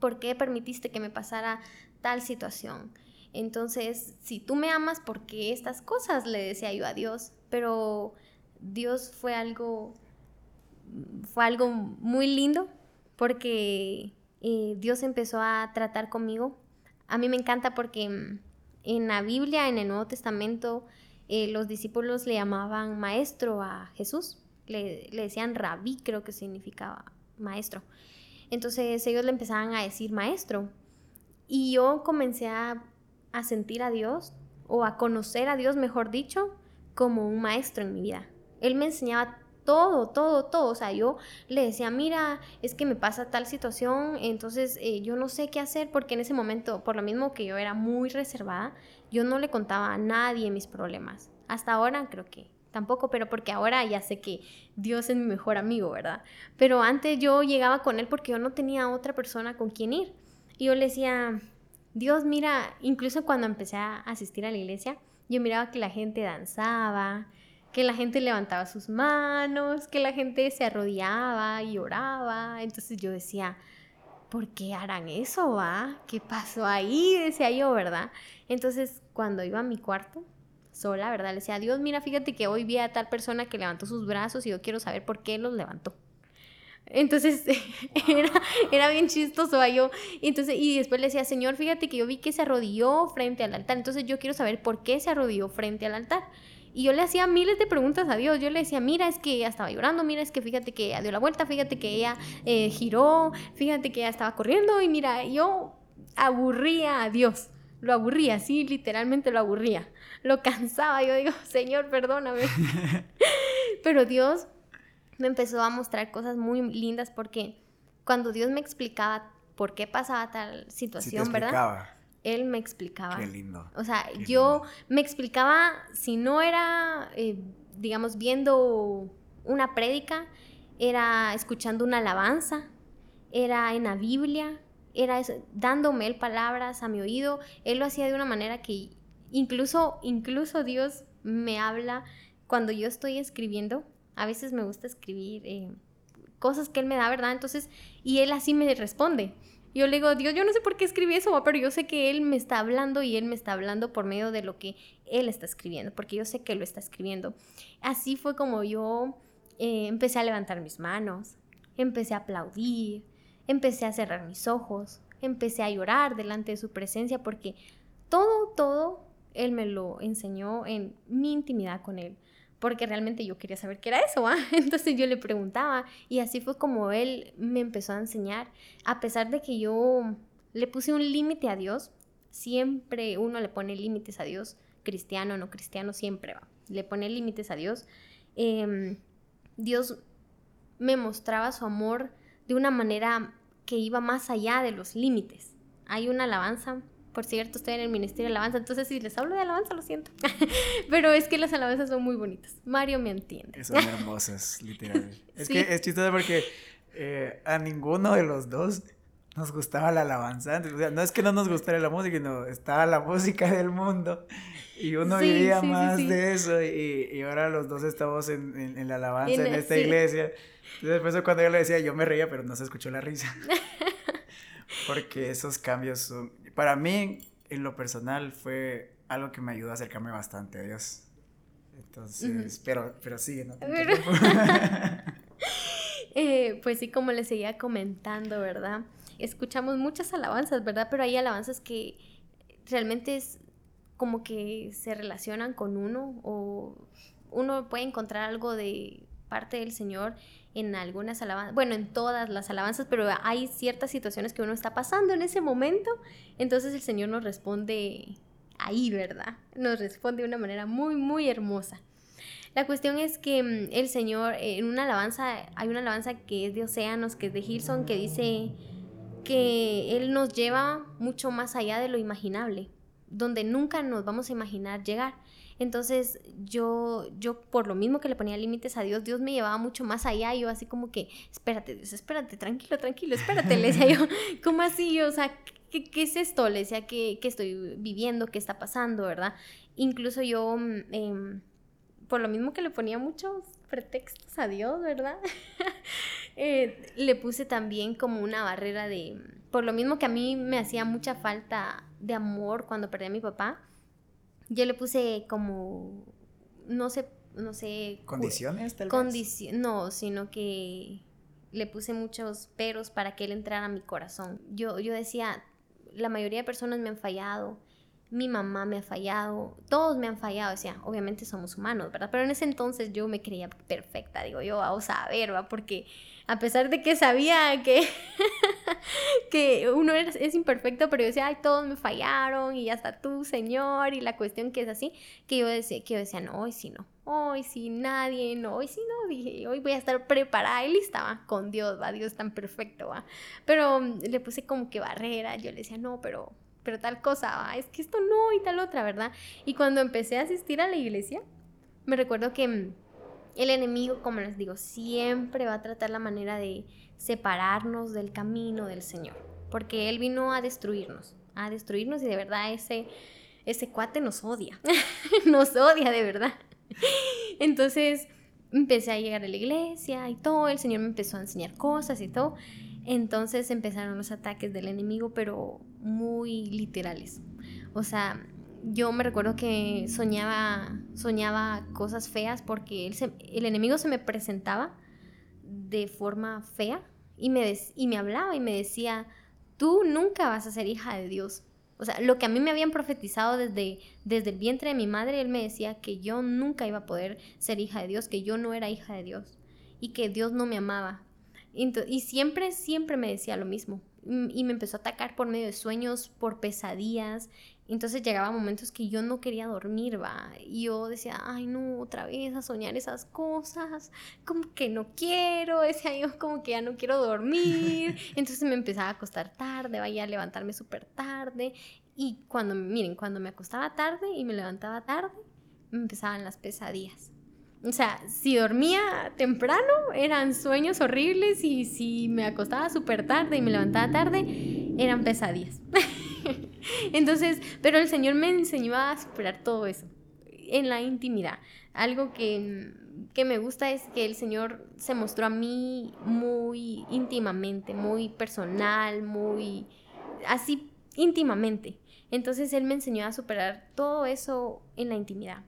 ¿Por qué permitiste que me pasara tal situación? Entonces, si tú me amas, ¿por qué estas cosas? Le decía yo a Dios. Pero Dios fue algo, fue algo muy lindo porque eh, Dios empezó a tratar conmigo. A mí me encanta porque mm, en la Biblia, en el Nuevo Testamento, eh, los discípulos le llamaban maestro a Jesús. Le, decían rabí, creo que significaba maestro. Entonces ellos le empezaban a decir maestro. Y yo comencé a a sentir a Dios o a conocer a Dios, mejor dicho, como un maestro en mi vida. Él me enseñaba todo, todo, todo. O sea, yo le decía, mira, es que me pasa tal situación, entonces eh, yo no sé qué hacer porque en ese momento, por lo mismo que yo era muy reservada, yo no le contaba a nadie mis problemas. Hasta ahora creo que tampoco, pero porque ahora ya sé que Dios es mi mejor amigo, ¿verdad? Pero antes yo llegaba con él porque yo no tenía otra persona con quien ir. Y yo le decía, Dios mira, incluso cuando empecé a asistir a la iglesia, yo miraba que la gente danzaba, que la gente levantaba sus manos, que la gente se arrodillaba y oraba. Entonces yo decía, ¿por qué harán eso, va? ¿Qué pasó ahí? Decía yo, ¿verdad? Entonces cuando iba a mi cuarto, sola, ¿verdad? Le decía, Dios, mira, fíjate que hoy vi a tal persona que levantó sus brazos y yo quiero saber por qué los levantó. Entonces era, era bien chistoso a yo. Entonces, y después le decía, Señor, fíjate que yo vi que se arrodilló frente al altar. Entonces yo quiero saber por qué se arrodilló frente al altar. Y yo le hacía miles de preguntas a Dios. Yo le decía, mira, es que ella estaba llorando, mira, es que fíjate que ella dio la vuelta, fíjate que ella eh, giró, fíjate que ella estaba corriendo. Y mira, yo aburría a Dios. Lo aburría, sí, literalmente lo aburría. Lo cansaba. Yo digo, Señor, perdóname. Pero Dios me empezó a mostrar cosas muy lindas porque cuando Dios me explicaba por qué pasaba tal situación, ¿verdad? Él me explicaba. Qué lindo. O sea, yo me explicaba, si no era, eh, digamos, viendo una prédica, era escuchando una alabanza, era en la Biblia, era dándome él palabras a mi oído. Él lo hacía de una manera que incluso, incluso Dios me habla cuando yo estoy escribiendo a veces me gusta escribir eh, cosas que él me da, ¿verdad? Entonces, y él así me responde. Yo le digo, Dios, yo no sé por qué escribí eso, pero yo sé que Él me está hablando y Él me está hablando por medio de lo que Él está escribiendo, porque yo sé que lo está escribiendo. Así fue como yo eh, empecé a levantar mis manos, empecé a aplaudir, empecé a cerrar mis ojos, empecé a llorar delante de su presencia, porque todo, todo Él me lo enseñó en mi intimidad con Él porque realmente yo quería saber qué era eso, ¿ah? Entonces yo le preguntaba y así fue como él me empezó a enseñar, a pesar de que yo le puse un límite a Dios, siempre uno le pone límites a Dios, cristiano o no cristiano, siempre va, le pone límites a Dios. Em, Dios me mostraba su amor de una manera que iba más allá de los límites. Hay una alabanza por cierto, estoy en el Ministerio de Alabanza, entonces si les hablo de alabanza, lo siento. Pero es que las alabanzas son muy bonitas. Mario me entiende. Son hermosas, literal. Es que es chistoso porque eh, a ninguno de los dos nos gustaba la alabanza. O sea, no es que no nos gustara la música, no, estaba la música del mundo. Y uno vivía más de eso. Y, y, ahora los dos estamos en, en, la alabanza en, esta iglesia. Entonces, después cuando yo le decía, yo me reía, pero no se escuchó la risa. Porque esos cambios son, para mí, en lo personal, fue algo que me ayudó a acercarme bastante a Dios. Entonces, pero, pero sigue, ¿no? eh, pues sí, como les seguía comentando, ¿verdad? Escuchamos muchas alabanzas, ¿verdad? Pero hay alabanzas que realmente es como que se relacionan con uno o uno puede encontrar algo de parte del Señor en algunas alabanzas, bueno, en todas las alabanzas, pero hay ciertas situaciones que uno está pasando en ese momento, entonces el Señor nos responde ahí, ¿verdad? Nos responde de una manera muy, muy hermosa. La cuestión es que mm, el Señor, en una alabanza, hay una alabanza que es de Océanos, que es de Hilson, que dice que Él nos lleva mucho más allá de lo imaginable, donde nunca nos vamos a imaginar llegar. Entonces yo, yo por lo mismo que le ponía límites a Dios, Dios me llevaba mucho más allá. Yo así como que, espérate Dios, espérate, tranquilo, tranquilo, espérate. Le decía yo, ¿cómo así? O sea, ¿qué, qué es esto? Le decía, ¿qué, ¿qué, estoy viviendo? ¿Qué está pasando? ¿Verdad? Incluso yo, eh, por lo mismo que le ponía muchos pretextos a Dios, ¿verdad? eh, le puse también como una barrera de, por lo mismo que a mí me hacía mucha falta de amor cuando perdí a mi papá yo le puse como, no sé, no sé. ¿Condiciones tal vez? No, sino que le puse muchos peros para que él entrara a mi corazón. Yo, yo decía, la mayoría de personas me han fallado, mi mamá me ha fallado, todos me han fallado, decía, obviamente somos humanos, ¿verdad? Pero en ese entonces yo me creía perfecta, digo yo, vamos a ver, ¿va? Porque a pesar de que sabía que, que uno es, imperfecto, pero yo decía, ay, todos me fallaron y hasta tú, Señor, y la cuestión que es así, que yo decía, que yo decía no, hoy sí no, hoy sí nadie, no, hoy sí no, dije, hoy voy a estar preparada y lista, ¿va? con Dios, va, Dios tan perfecto, va. Pero le puse como que barrera, yo le decía, no, pero, pero tal cosa, ¿va? es que esto no y tal otra, ¿verdad? Y cuando empecé a asistir a la iglesia, me recuerdo que mm, el enemigo, como les digo, siempre va a tratar la manera de separarnos del camino del Señor, porque Él vino a destruirnos, a destruirnos y de verdad ese, ese cuate nos odia, nos odia de verdad. Entonces empecé a llegar a la iglesia y todo, el Señor me empezó a enseñar cosas y todo. Entonces empezaron los ataques del enemigo, pero muy literales. O sea, yo me recuerdo que soñaba, soñaba cosas feas porque el enemigo se me presentaba de forma fea y me, y me hablaba y me decía, tú nunca vas a ser hija de Dios. O sea, lo que a mí me habían profetizado desde, desde el vientre de mi madre, él me decía que yo nunca iba a poder ser hija de Dios, que yo no era hija de Dios y que Dios no me amaba. y siempre, siempre me decía lo mismo. Y me empezó a atacar por medio de sueños, por pesadillas, entonces llegaba momentos que yo no quería dormir, va. Y yo decía, ay, no, otra vez a soñar esas cosas. Como que no quiero. Decía yo, como que ya no quiero dormir. Entonces me empezaba a acostar tarde, vaya a levantarme súper tarde. Y cuando, miren, cuando me acostaba tarde y me levantaba tarde, me empezaban las pesadillas. O sea, si dormía temprano eran sueños horribles y si me acostaba súper tarde y me levantaba tarde eran pesadillas. Entonces, pero el Señor me enseñó a superar todo eso en la intimidad. Algo que, que me gusta es que el Señor se mostró a mí muy íntimamente, muy personal, muy así íntimamente. Entonces Él me enseñó a superar todo eso en la intimidad.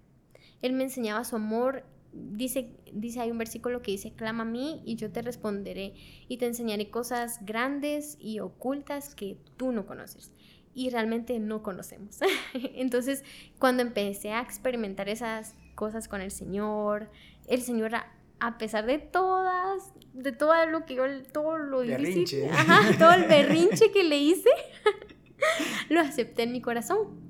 Él me enseñaba su amor. Dice, dice, hay un versículo que dice, clama a mí y yo te responderé y te enseñaré cosas grandes y ocultas que tú no conoces y realmente no conocemos. Entonces, cuando empecé a experimentar esas cosas con el Señor, el Señor, a, pesar de todas, de todo lo que yo, todo lo berrinche. todo el berrinche que le hice, lo acepté en mi corazón.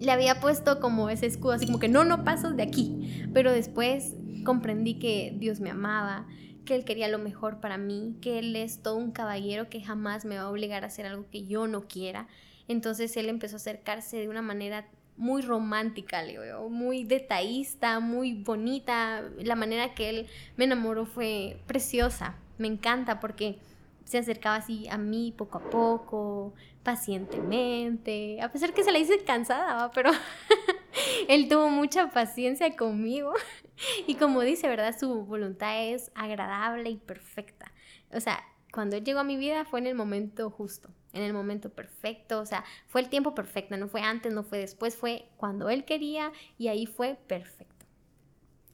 Le había puesto como ese escudo, así como que no, no paso de aquí. Pero después comprendí que Dios me amaba, que Él quería lo mejor para mí, que Él es todo un caballero que jamás me va a obligar a hacer algo que yo no quiera entonces él empezó a acercarse de una manera muy romántica, le muy detallista, muy bonita. La manera que él me enamoró fue preciosa. Me encanta porque se acercaba así a mí poco a poco, pacientemente, a pesar que se le hice cansada, pero él tuvo mucha paciencia conmigo y como dice, ¿verdad? Su voluntad es agradable y perfecta. O sea, cuando él llegó a mi vida fue en el momento justo en el momento perfecto, o sea, fue el tiempo perfecto, no fue antes, no fue después, fue cuando él quería y ahí fue perfecto.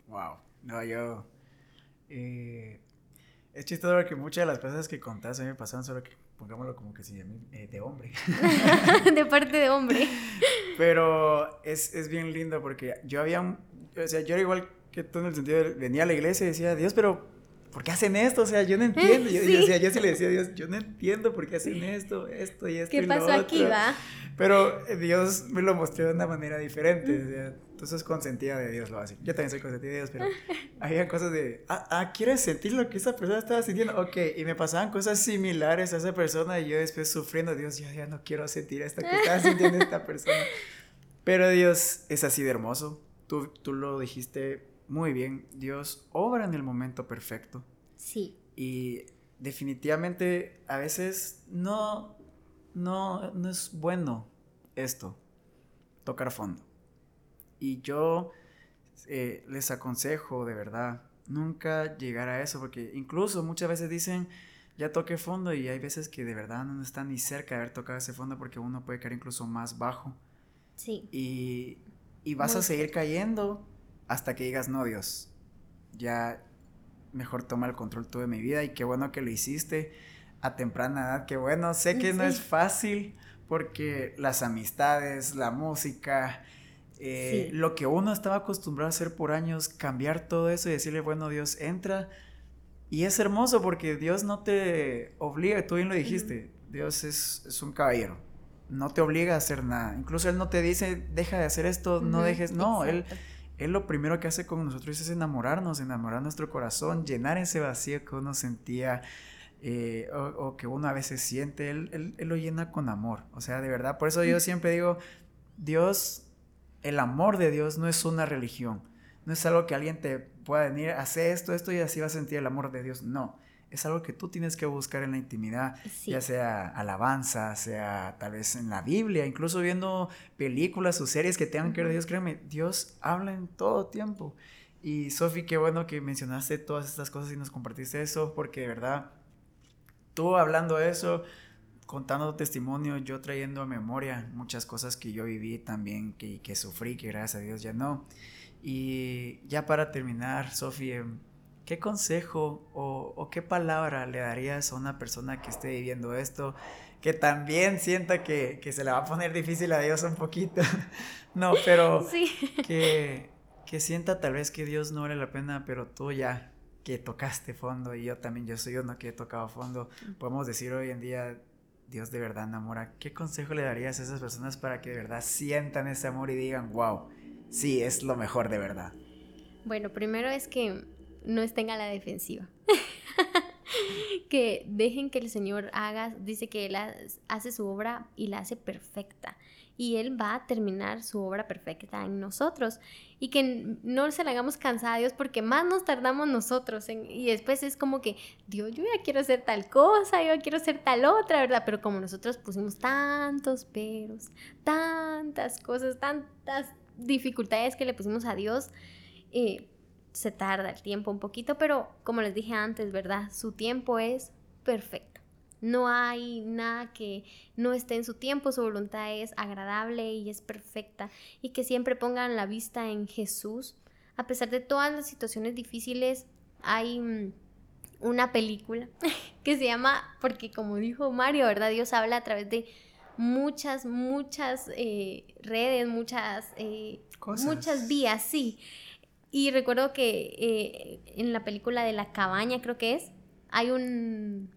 Wow, no, yo... Eh, es chistoso porque muchas de las cosas que contaste a mí me pasaron solo que, pongámoslo como que sí, de, eh, de hombre. de parte de hombre. Pero es, es bien lindo porque yo había, o sea, yo era igual que tú en el sentido de, venía a la iglesia y decía, Dios, pero ¿por qué hacen esto? O sea, yo no entiendo. Yo, yo, yo sí le decía a Dios, yo no entiendo por qué hacen esto, esto y esto. ¿Qué pasó aquí, va? Pero eh, Dios me lo mostró de una manera diferente. entonces consentía de Dios lo así. Yo también soy consentida de Dios, pero había cosas de, ah, ah, ¿quieres sentir lo que esa persona estaba sintiendo? Ok, y me pasaban cosas similares a esa persona y yo después sufriendo, Dios, ya, ya no quiero sentir esto que estaba sintiendo esta persona. Pero Dios es así de hermoso. Tú, tú lo dijiste muy bien. Dios obra en el momento perfecto. Sí. Y definitivamente a veces no, no, no es bueno esto, tocar fondo. Y yo eh, les aconsejo de verdad nunca llegar a eso, porque incluso muchas veces dicen, ya toqué fondo y hay veces que de verdad no están ni cerca de haber tocado ese fondo porque uno puede caer incluso más bajo. Sí. Y, y vas a seguir cayendo hasta que digas, no, Dios, ya mejor toma el control tú de mi vida y qué bueno que lo hiciste a temprana edad, qué bueno, sé que no es fácil porque las amistades, la música, eh, lo que uno estaba acostumbrado a hacer por años, cambiar todo eso y decirle, bueno, Dios, entra. Y es hermoso porque Dios no te obliga, tú bien lo dijiste, Dios es, es un caballero no te obliga a hacer nada. Incluso Él no te dice, deja de hacer esto, no dejes. No, Él, él lo primero que hace con nosotros es enamorarnos, enamorar nuestro corazón, llenar ese vacío que uno sentía eh, o, que uno a veces siente. Él, él, lo llena con amor. O sea, de verdad. Por eso yo siempre digo, Dios, el amor de Dios no es una religión. No es algo que alguien te pueda venir, hacer esto, esto y así va a sentir el amor de Dios. No es algo que tú tienes que buscar en la intimidad, ya sea alabanza, sea tal vez en la Biblia, incluso viendo películas o series que tengan que ver de Dios, créeme, Dios habla en todo tiempo. Y Sofi, qué bueno que mencionaste todas estas cosas y nos compartiste eso, porque de verdad, tú hablando de eso, contando testimonio, yo trayendo a memoria muchas cosas que yo viví también, que, que sufrí, que gracias a Dios ya no. Y ya para terminar, Sofi, em, ¿Qué consejo o, qué palabra le darías a una persona que esté viviendo esto, que también sienta que, se le va a poner difícil a Dios un poquito? no, pero que, que sienta tal vez que Dios no vale la pena, pero tú ya que tocaste fondo y yo también, yo soy uno que he tocado fondo, podemos decir hoy en día, Dios de verdad enamora. ¿Qué consejo le darías a esas personas para que de verdad sientan ese amor y digan, wow, sí, es lo mejor de verdad? Bueno, primero es que no estén a la defensiva. que dejen que el Señor haga, dice que Él hace su obra y la hace perfecta. Y Él va a terminar su obra perfecta en nosotros. Y que no se la hagamos cansada a Dios porque más nos tardamos nosotros. y después es como que, Dios, yo ya quiero hacer tal cosa, yo quiero hacer tal otra, ¿verdad? Pero como nosotros pusimos tantos peros, tantas cosas, tantas dificultades que le pusimos a Dios, eh, se tarda el tiempo un poquito, pero como les dije antes, ¿verdad? Su tiempo es perfecto. No hay nada que no esté en su tiempo, su voluntad es agradable y es perfecta. Y que siempre pongan la vista en Jesús. A pesar de todas las situaciones difíciles, hay mm, una película que se llama, porque como dijo Mario, ¿verdad? Dios habla a través de muchas, muchas eh, redes, muchas, eh, muchas vías, sí. Y recuerdo que eh, en la película de la cabaña, creo que es, hay un,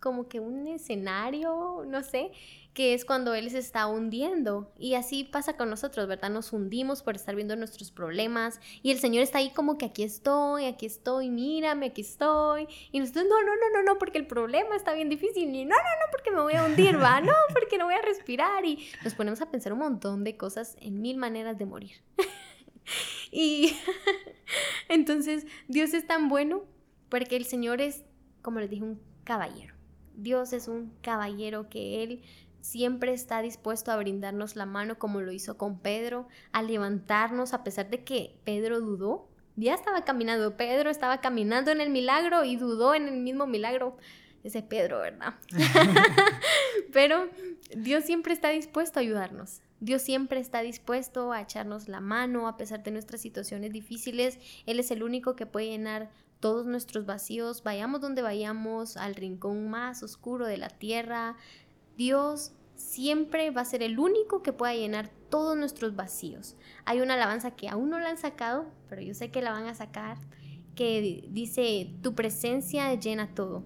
como que un escenario, no sé, que es cuando él se está hundiendo. Y así pasa con nosotros, ¿verdad? Nos hundimos por estar viendo nuestros problemas. Y el Señor está ahí como que aquí estoy, aquí estoy, mírame, aquí estoy. Y nosotros, no, no, no, no, no, porque el problema está bien difícil. Y no, no, no, porque me voy a hundir, va, no, porque no voy a respirar. Y nos ponemos a pensar un montón de cosas en mil maneras de morir. Y entonces Dios es tan bueno porque el Señor es, como les dije, un caballero. Dios es un caballero que Él siempre está dispuesto a brindarnos la mano como lo hizo con Pedro, a levantarnos a pesar de que Pedro dudó. Ya estaba caminando, Pedro estaba caminando en el milagro y dudó en el mismo milagro. Ese Pedro, ¿verdad? Pero Dios siempre está dispuesto a ayudarnos. Dios siempre está dispuesto a echarnos la mano a pesar de nuestras situaciones difíciles. Él es el único que puede llenar todos nuestros vacíos. Vayamos donde vayamos, al rincón más oscuro de la tierra. Dios siempre va a ser el único que pueda llenar todos nuestros vacíos. Hay una alabanza que aún no la han sacado, pero yo sé que la van a sacar, que dice, tu presencia llena todo.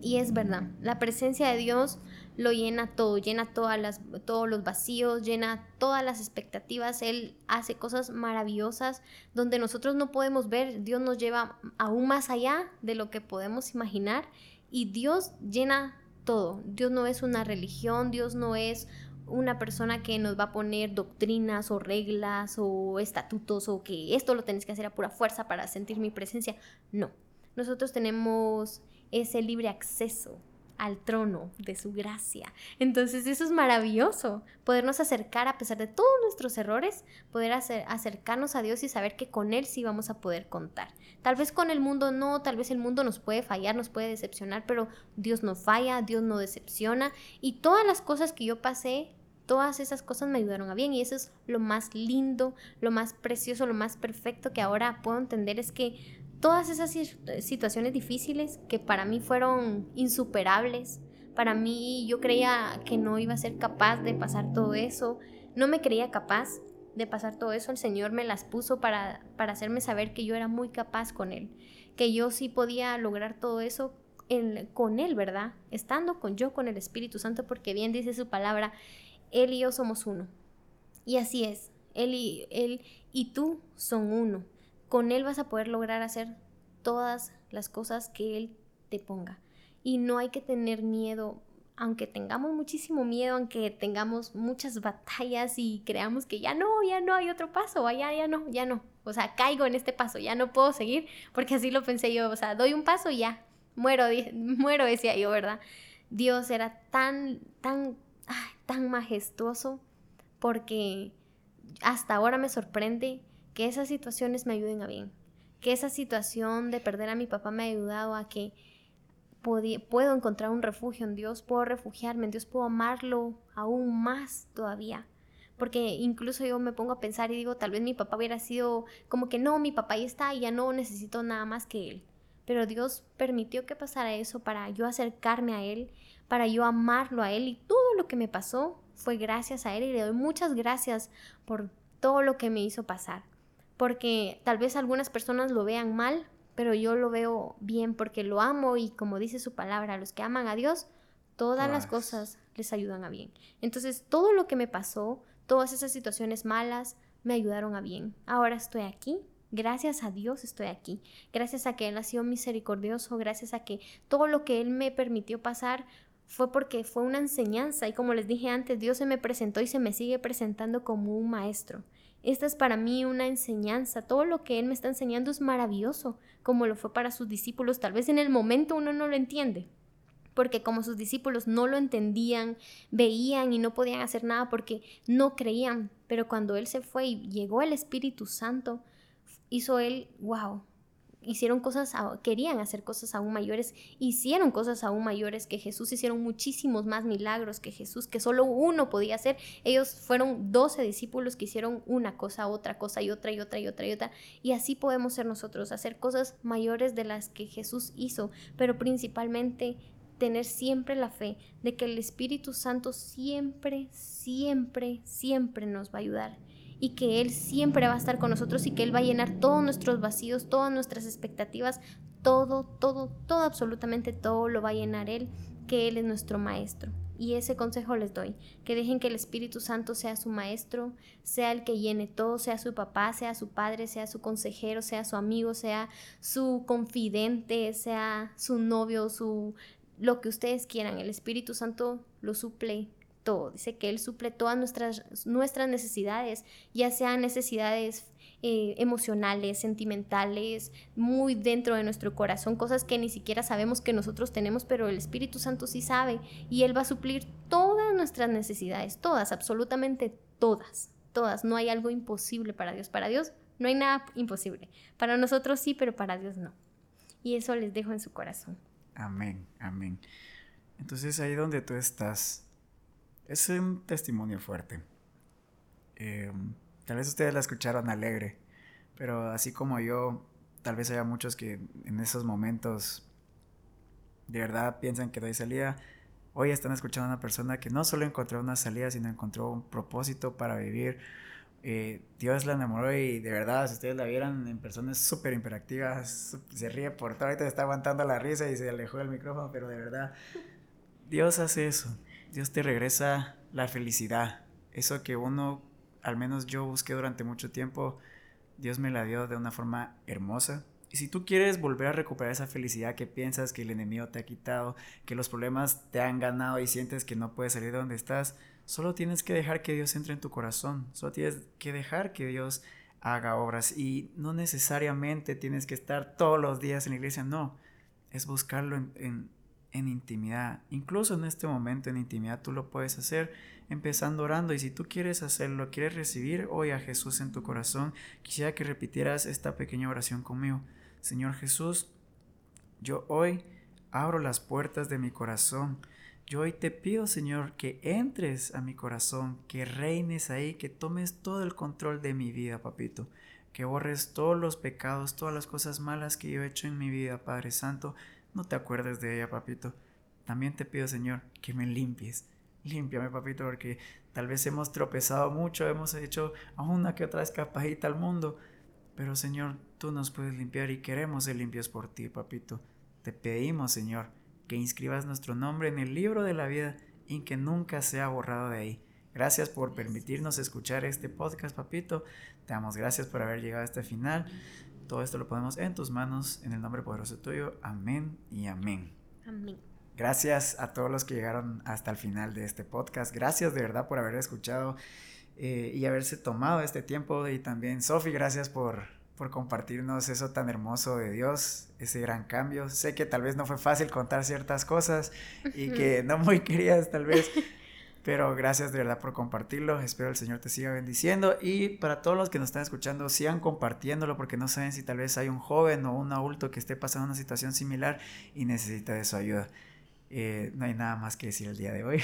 Y es verdad, la presencia de Dios lo llena todo, llena todas las, todos los vacíos, llena todas las expectativas. Él hace cosas maravillosas donde nosotros no podemos ver. Dios nos lleva aún más allá de lo que podemos imaginar y Dios llena todo. Dios no es una religión, Dios no es una persona que nos va a poner doctrinas o reglas o estatutos o que esto lo tenés que hacer a pura fuerza para sentir mi presencia. No, nosotros tenemos ese libre acceso al trono de su gracia. Entonces eso es maravilloso, podernos acercar a pesar de todos nuestros errores, poder acercarnos a Dios y saber que con Él sí vamos a poder contar. Tal vez con el mundo no, tal vez el mundo nos puede fallar, nos puede decepcionar, pero Dios no falla, Dios no decepciona y todas las cosas que yo pasé todas esas cosas me ayudaron a bien y eso es lo más lindo, lo más precioso, lo más perfecto que ahora puedo entender es que todas esas situaciones difíciles que para mí fueron insuperables, para mí yo creía que no iba a ser capaz de pasar todo eso, no me creía capaz de pasar todo eso, el Señor me las puso para, para hacerme saber que yo era muy capaz con Él, que yo sí podía lograr todo eso con Él, ¿verdad? Estando con yo, con el Espíritu Santo, porque bien dice su palabra, Él y yo somos uno. Y así es, Él y, él y tú son uno con Él vas a poder lograr hacer todas las cosas que Él te ponga. Y no hay que tener miedo, aunque tengamos muchísimo miedo, aunque tengamos muchas batallas y creamos que ya no, ya no hay otro paso, ya, ya no, ya no. O sea, caigo en este paso, ya no puedo seguir, porque así lo pensé yo, o sea, doy un paso y ya, muero, muero, decía yo, ¿verdad? Dios era tan, tan, tan majestuoso, porque hasta ahora me sorprende que esas situaciones me ayuden a bien, que esa situación de perder a mi papá me ha ayudado a que puedo encontrar un refugio en Dios, puedo refugiarme en Dios, puedo amarlo aún más todavía. Porque incluso yo me pongo a pensar y digo, tal vez mi papá hubiera sido como que no, mi papá ahí está y ya no necesito nada más que él. Pero Dios permitió que pasara eso para yo acercarme a Él, para yo amarlo a Él y todo lo que me pasó fue gracias a Él y le doy muchas gracias por todo lo que me hizo pasar porque tal vez algunas personas lo vean mal, pero yo lo veo bien porque lo amo y como dice su palabra, los que aman a Dios, todas las cosas les ayudan a bien. Entonces, todo lo que me pasó, todas esas situaciones malas, me ayudaron a bien. Ahora estoy aquí. Gracias a Dios estoy aquí. Gracias a que Él ha sido misericordioso. Gracias a que todo lo que Él me permitió pasar fue porque fue una enseñanza. Y como les dije antes, Dios se me presentó y se me sigue presentando como un maestro. Esta es para mí una enseñanza. Todo lo que Él me está enseñando es maravilloso, como lo fue para sus discípulos. Tal vez en el momento uno no lo entiende, porque como sus discípulos no lo entendían, veían y no podían hacer nada porque no creían. Pero cuando Él se fue y llegó el Espíritu Santo, hizo Él, wow, hicieron cosas, querían hacer cosas aún mayores, hicieron cosas aún mayores que Jesús, hicieron muchísimos más milagros que Jesús, que solo uno podía hacer. Ellos fueron 12 discípulos que hicieron una cosa, otra cosa y otra y otra y otra y otra. Y así podemos ser nosotros, hacer cosas mayores de las que Jesús hizo, pero principalmente tener siempre la fe de que el Espíritu Santo siempre, siempre, siempre nos va a ayudar y que Él siempre va a estar con nosotros y que Él va a llenar todos nuestros vacíos, todas nuestras expectativas, todo, todo, todo, absolutamente todo lo va a llenar Él, que Él es nuestro Maestro. Y ese consejo les doy, que dejen que el Espíritu Santo sea su maestro, sea el que llene todo, sea su papá, sea su padre, sea su consejero, sea su amigo, sea su confidente, sea su novio, su lo que ustedes quieran. El Espíritu Santo lo suple Dice que Él suple todas nuestras, nuestras necesidades, ya sean necesidades eh, emocionales, sentimentales, muy dentro de nuestro corazón, cosas que ni siquiera sabemos que nosotros tenemos, pero el Espíritu Santo sí sabe y Él va a suplir todas nuestras necesidades, todas, absolutamente todas, todas. No hay algo imposible para Dios. Para Dios no hay nada imposible. Para nosotros sí, pero para Dios no. Y eso les dejo en su corazón. Amén, amén. Entonces ahí donde tú estás, es un testimonio fuerte. Em, tal vez ustedes la escucharon alegre, pero así como yo, tal vez haya muchos que en esos momentos de verdad piensan que no hay salida. Hoy están escuchando a una persona que no solo encontró una salida, sino encontró un propósito para vivir, Eh, Dios la enamoró y de verdad, si ustedes la vieran en personas súper imperactivas, se ríe por todo, ahorita está aguantando la risa y se alejó del micrófono, pero de verdad, Dios hace eso. Dios te regresa la felicidad. Eso que uno, al menos yo busqué durante mucho tiempo, Dios me la dio de una forma hermosa. Y si tú quieres volver a recuperar esa felicidad que piensas que el enemigo te ha quitado, que los problemas te han ganado y sientes que no puedes salir de donde estás, solo tienes que dejar que Dios entre en tu corazón. Solo tienes que dejar que Dios haga obras. Y no necesariamente tienes que estar todos los días en la iglesia, no. Es buscarlo en, intimidad. Incluso en este momento en intimidad tú lo puedes hacer empezando orando. Y si tú quieres hacerlo, quieres recibir hoy a Jesús en tu corazón, quisiera que repitieras esta pequeña oración conmigo. Señor Jesús, yo hoy abro las puertas de mi corazón. Yo hoy te pido, Señor, que entres a mi corazón, que reines ahí, que tomes todo el control de mi vida, papito, que borres todos los pecados, todas las cosas malas que yo he hecho en mi vida, Padre Santo. No te acuerdes de ella, papito. También te pido, Señor, que me limpies. Límpiame, papito, porque tal vez hemos tropezado mucho, hemos hecho a una que otra escapadita al mundo, pero Señor, tú nos puedes limpiar y queremos ser limpios por ti, papito. Te pedimos, Señor, que inscribas nuestro nombre en el libro de la vida y que nunca sea borrado de ahí. Gracias por permitirnos escuchar este podcast, papito. Te damos gracias por haber llegado a este final. Todo esto lo ponemos en tus manos, en el nombre poderoso tuyo. Amén y amén. Amén. Gracias a todos los que llegaron hasta el final de este podcast. Gracias de verdad por haber escuchado eh, y haberse tomado este tiempo. Y también, Sofi, gracias por, por compartirnos eso tan hermoso de Dios, ese gran cambio. Sé que tal vez no fue fácil contar ciertas cosas y que no muy querías tal vez, pero gracias de verdad por compartirlo. Espero el Señor te siga bendiciendo y para todos los que nos están escuchando, sigan compartiéndolo porque no saben si tal vez hay un joven o un adulto que esté pasando una situación similar y necesita de su ayuda. Eh, no hay nada más que decir el día de hoy.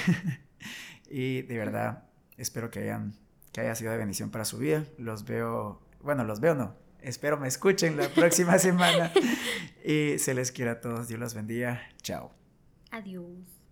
y de verdad, espero que hayan que haya sido de bendición para su vida. Los veo, bueno, los veo no. Espero me escuchen la próxima semana. Y se les quiera a todos. Dios los bendiga. Chao. Adiós.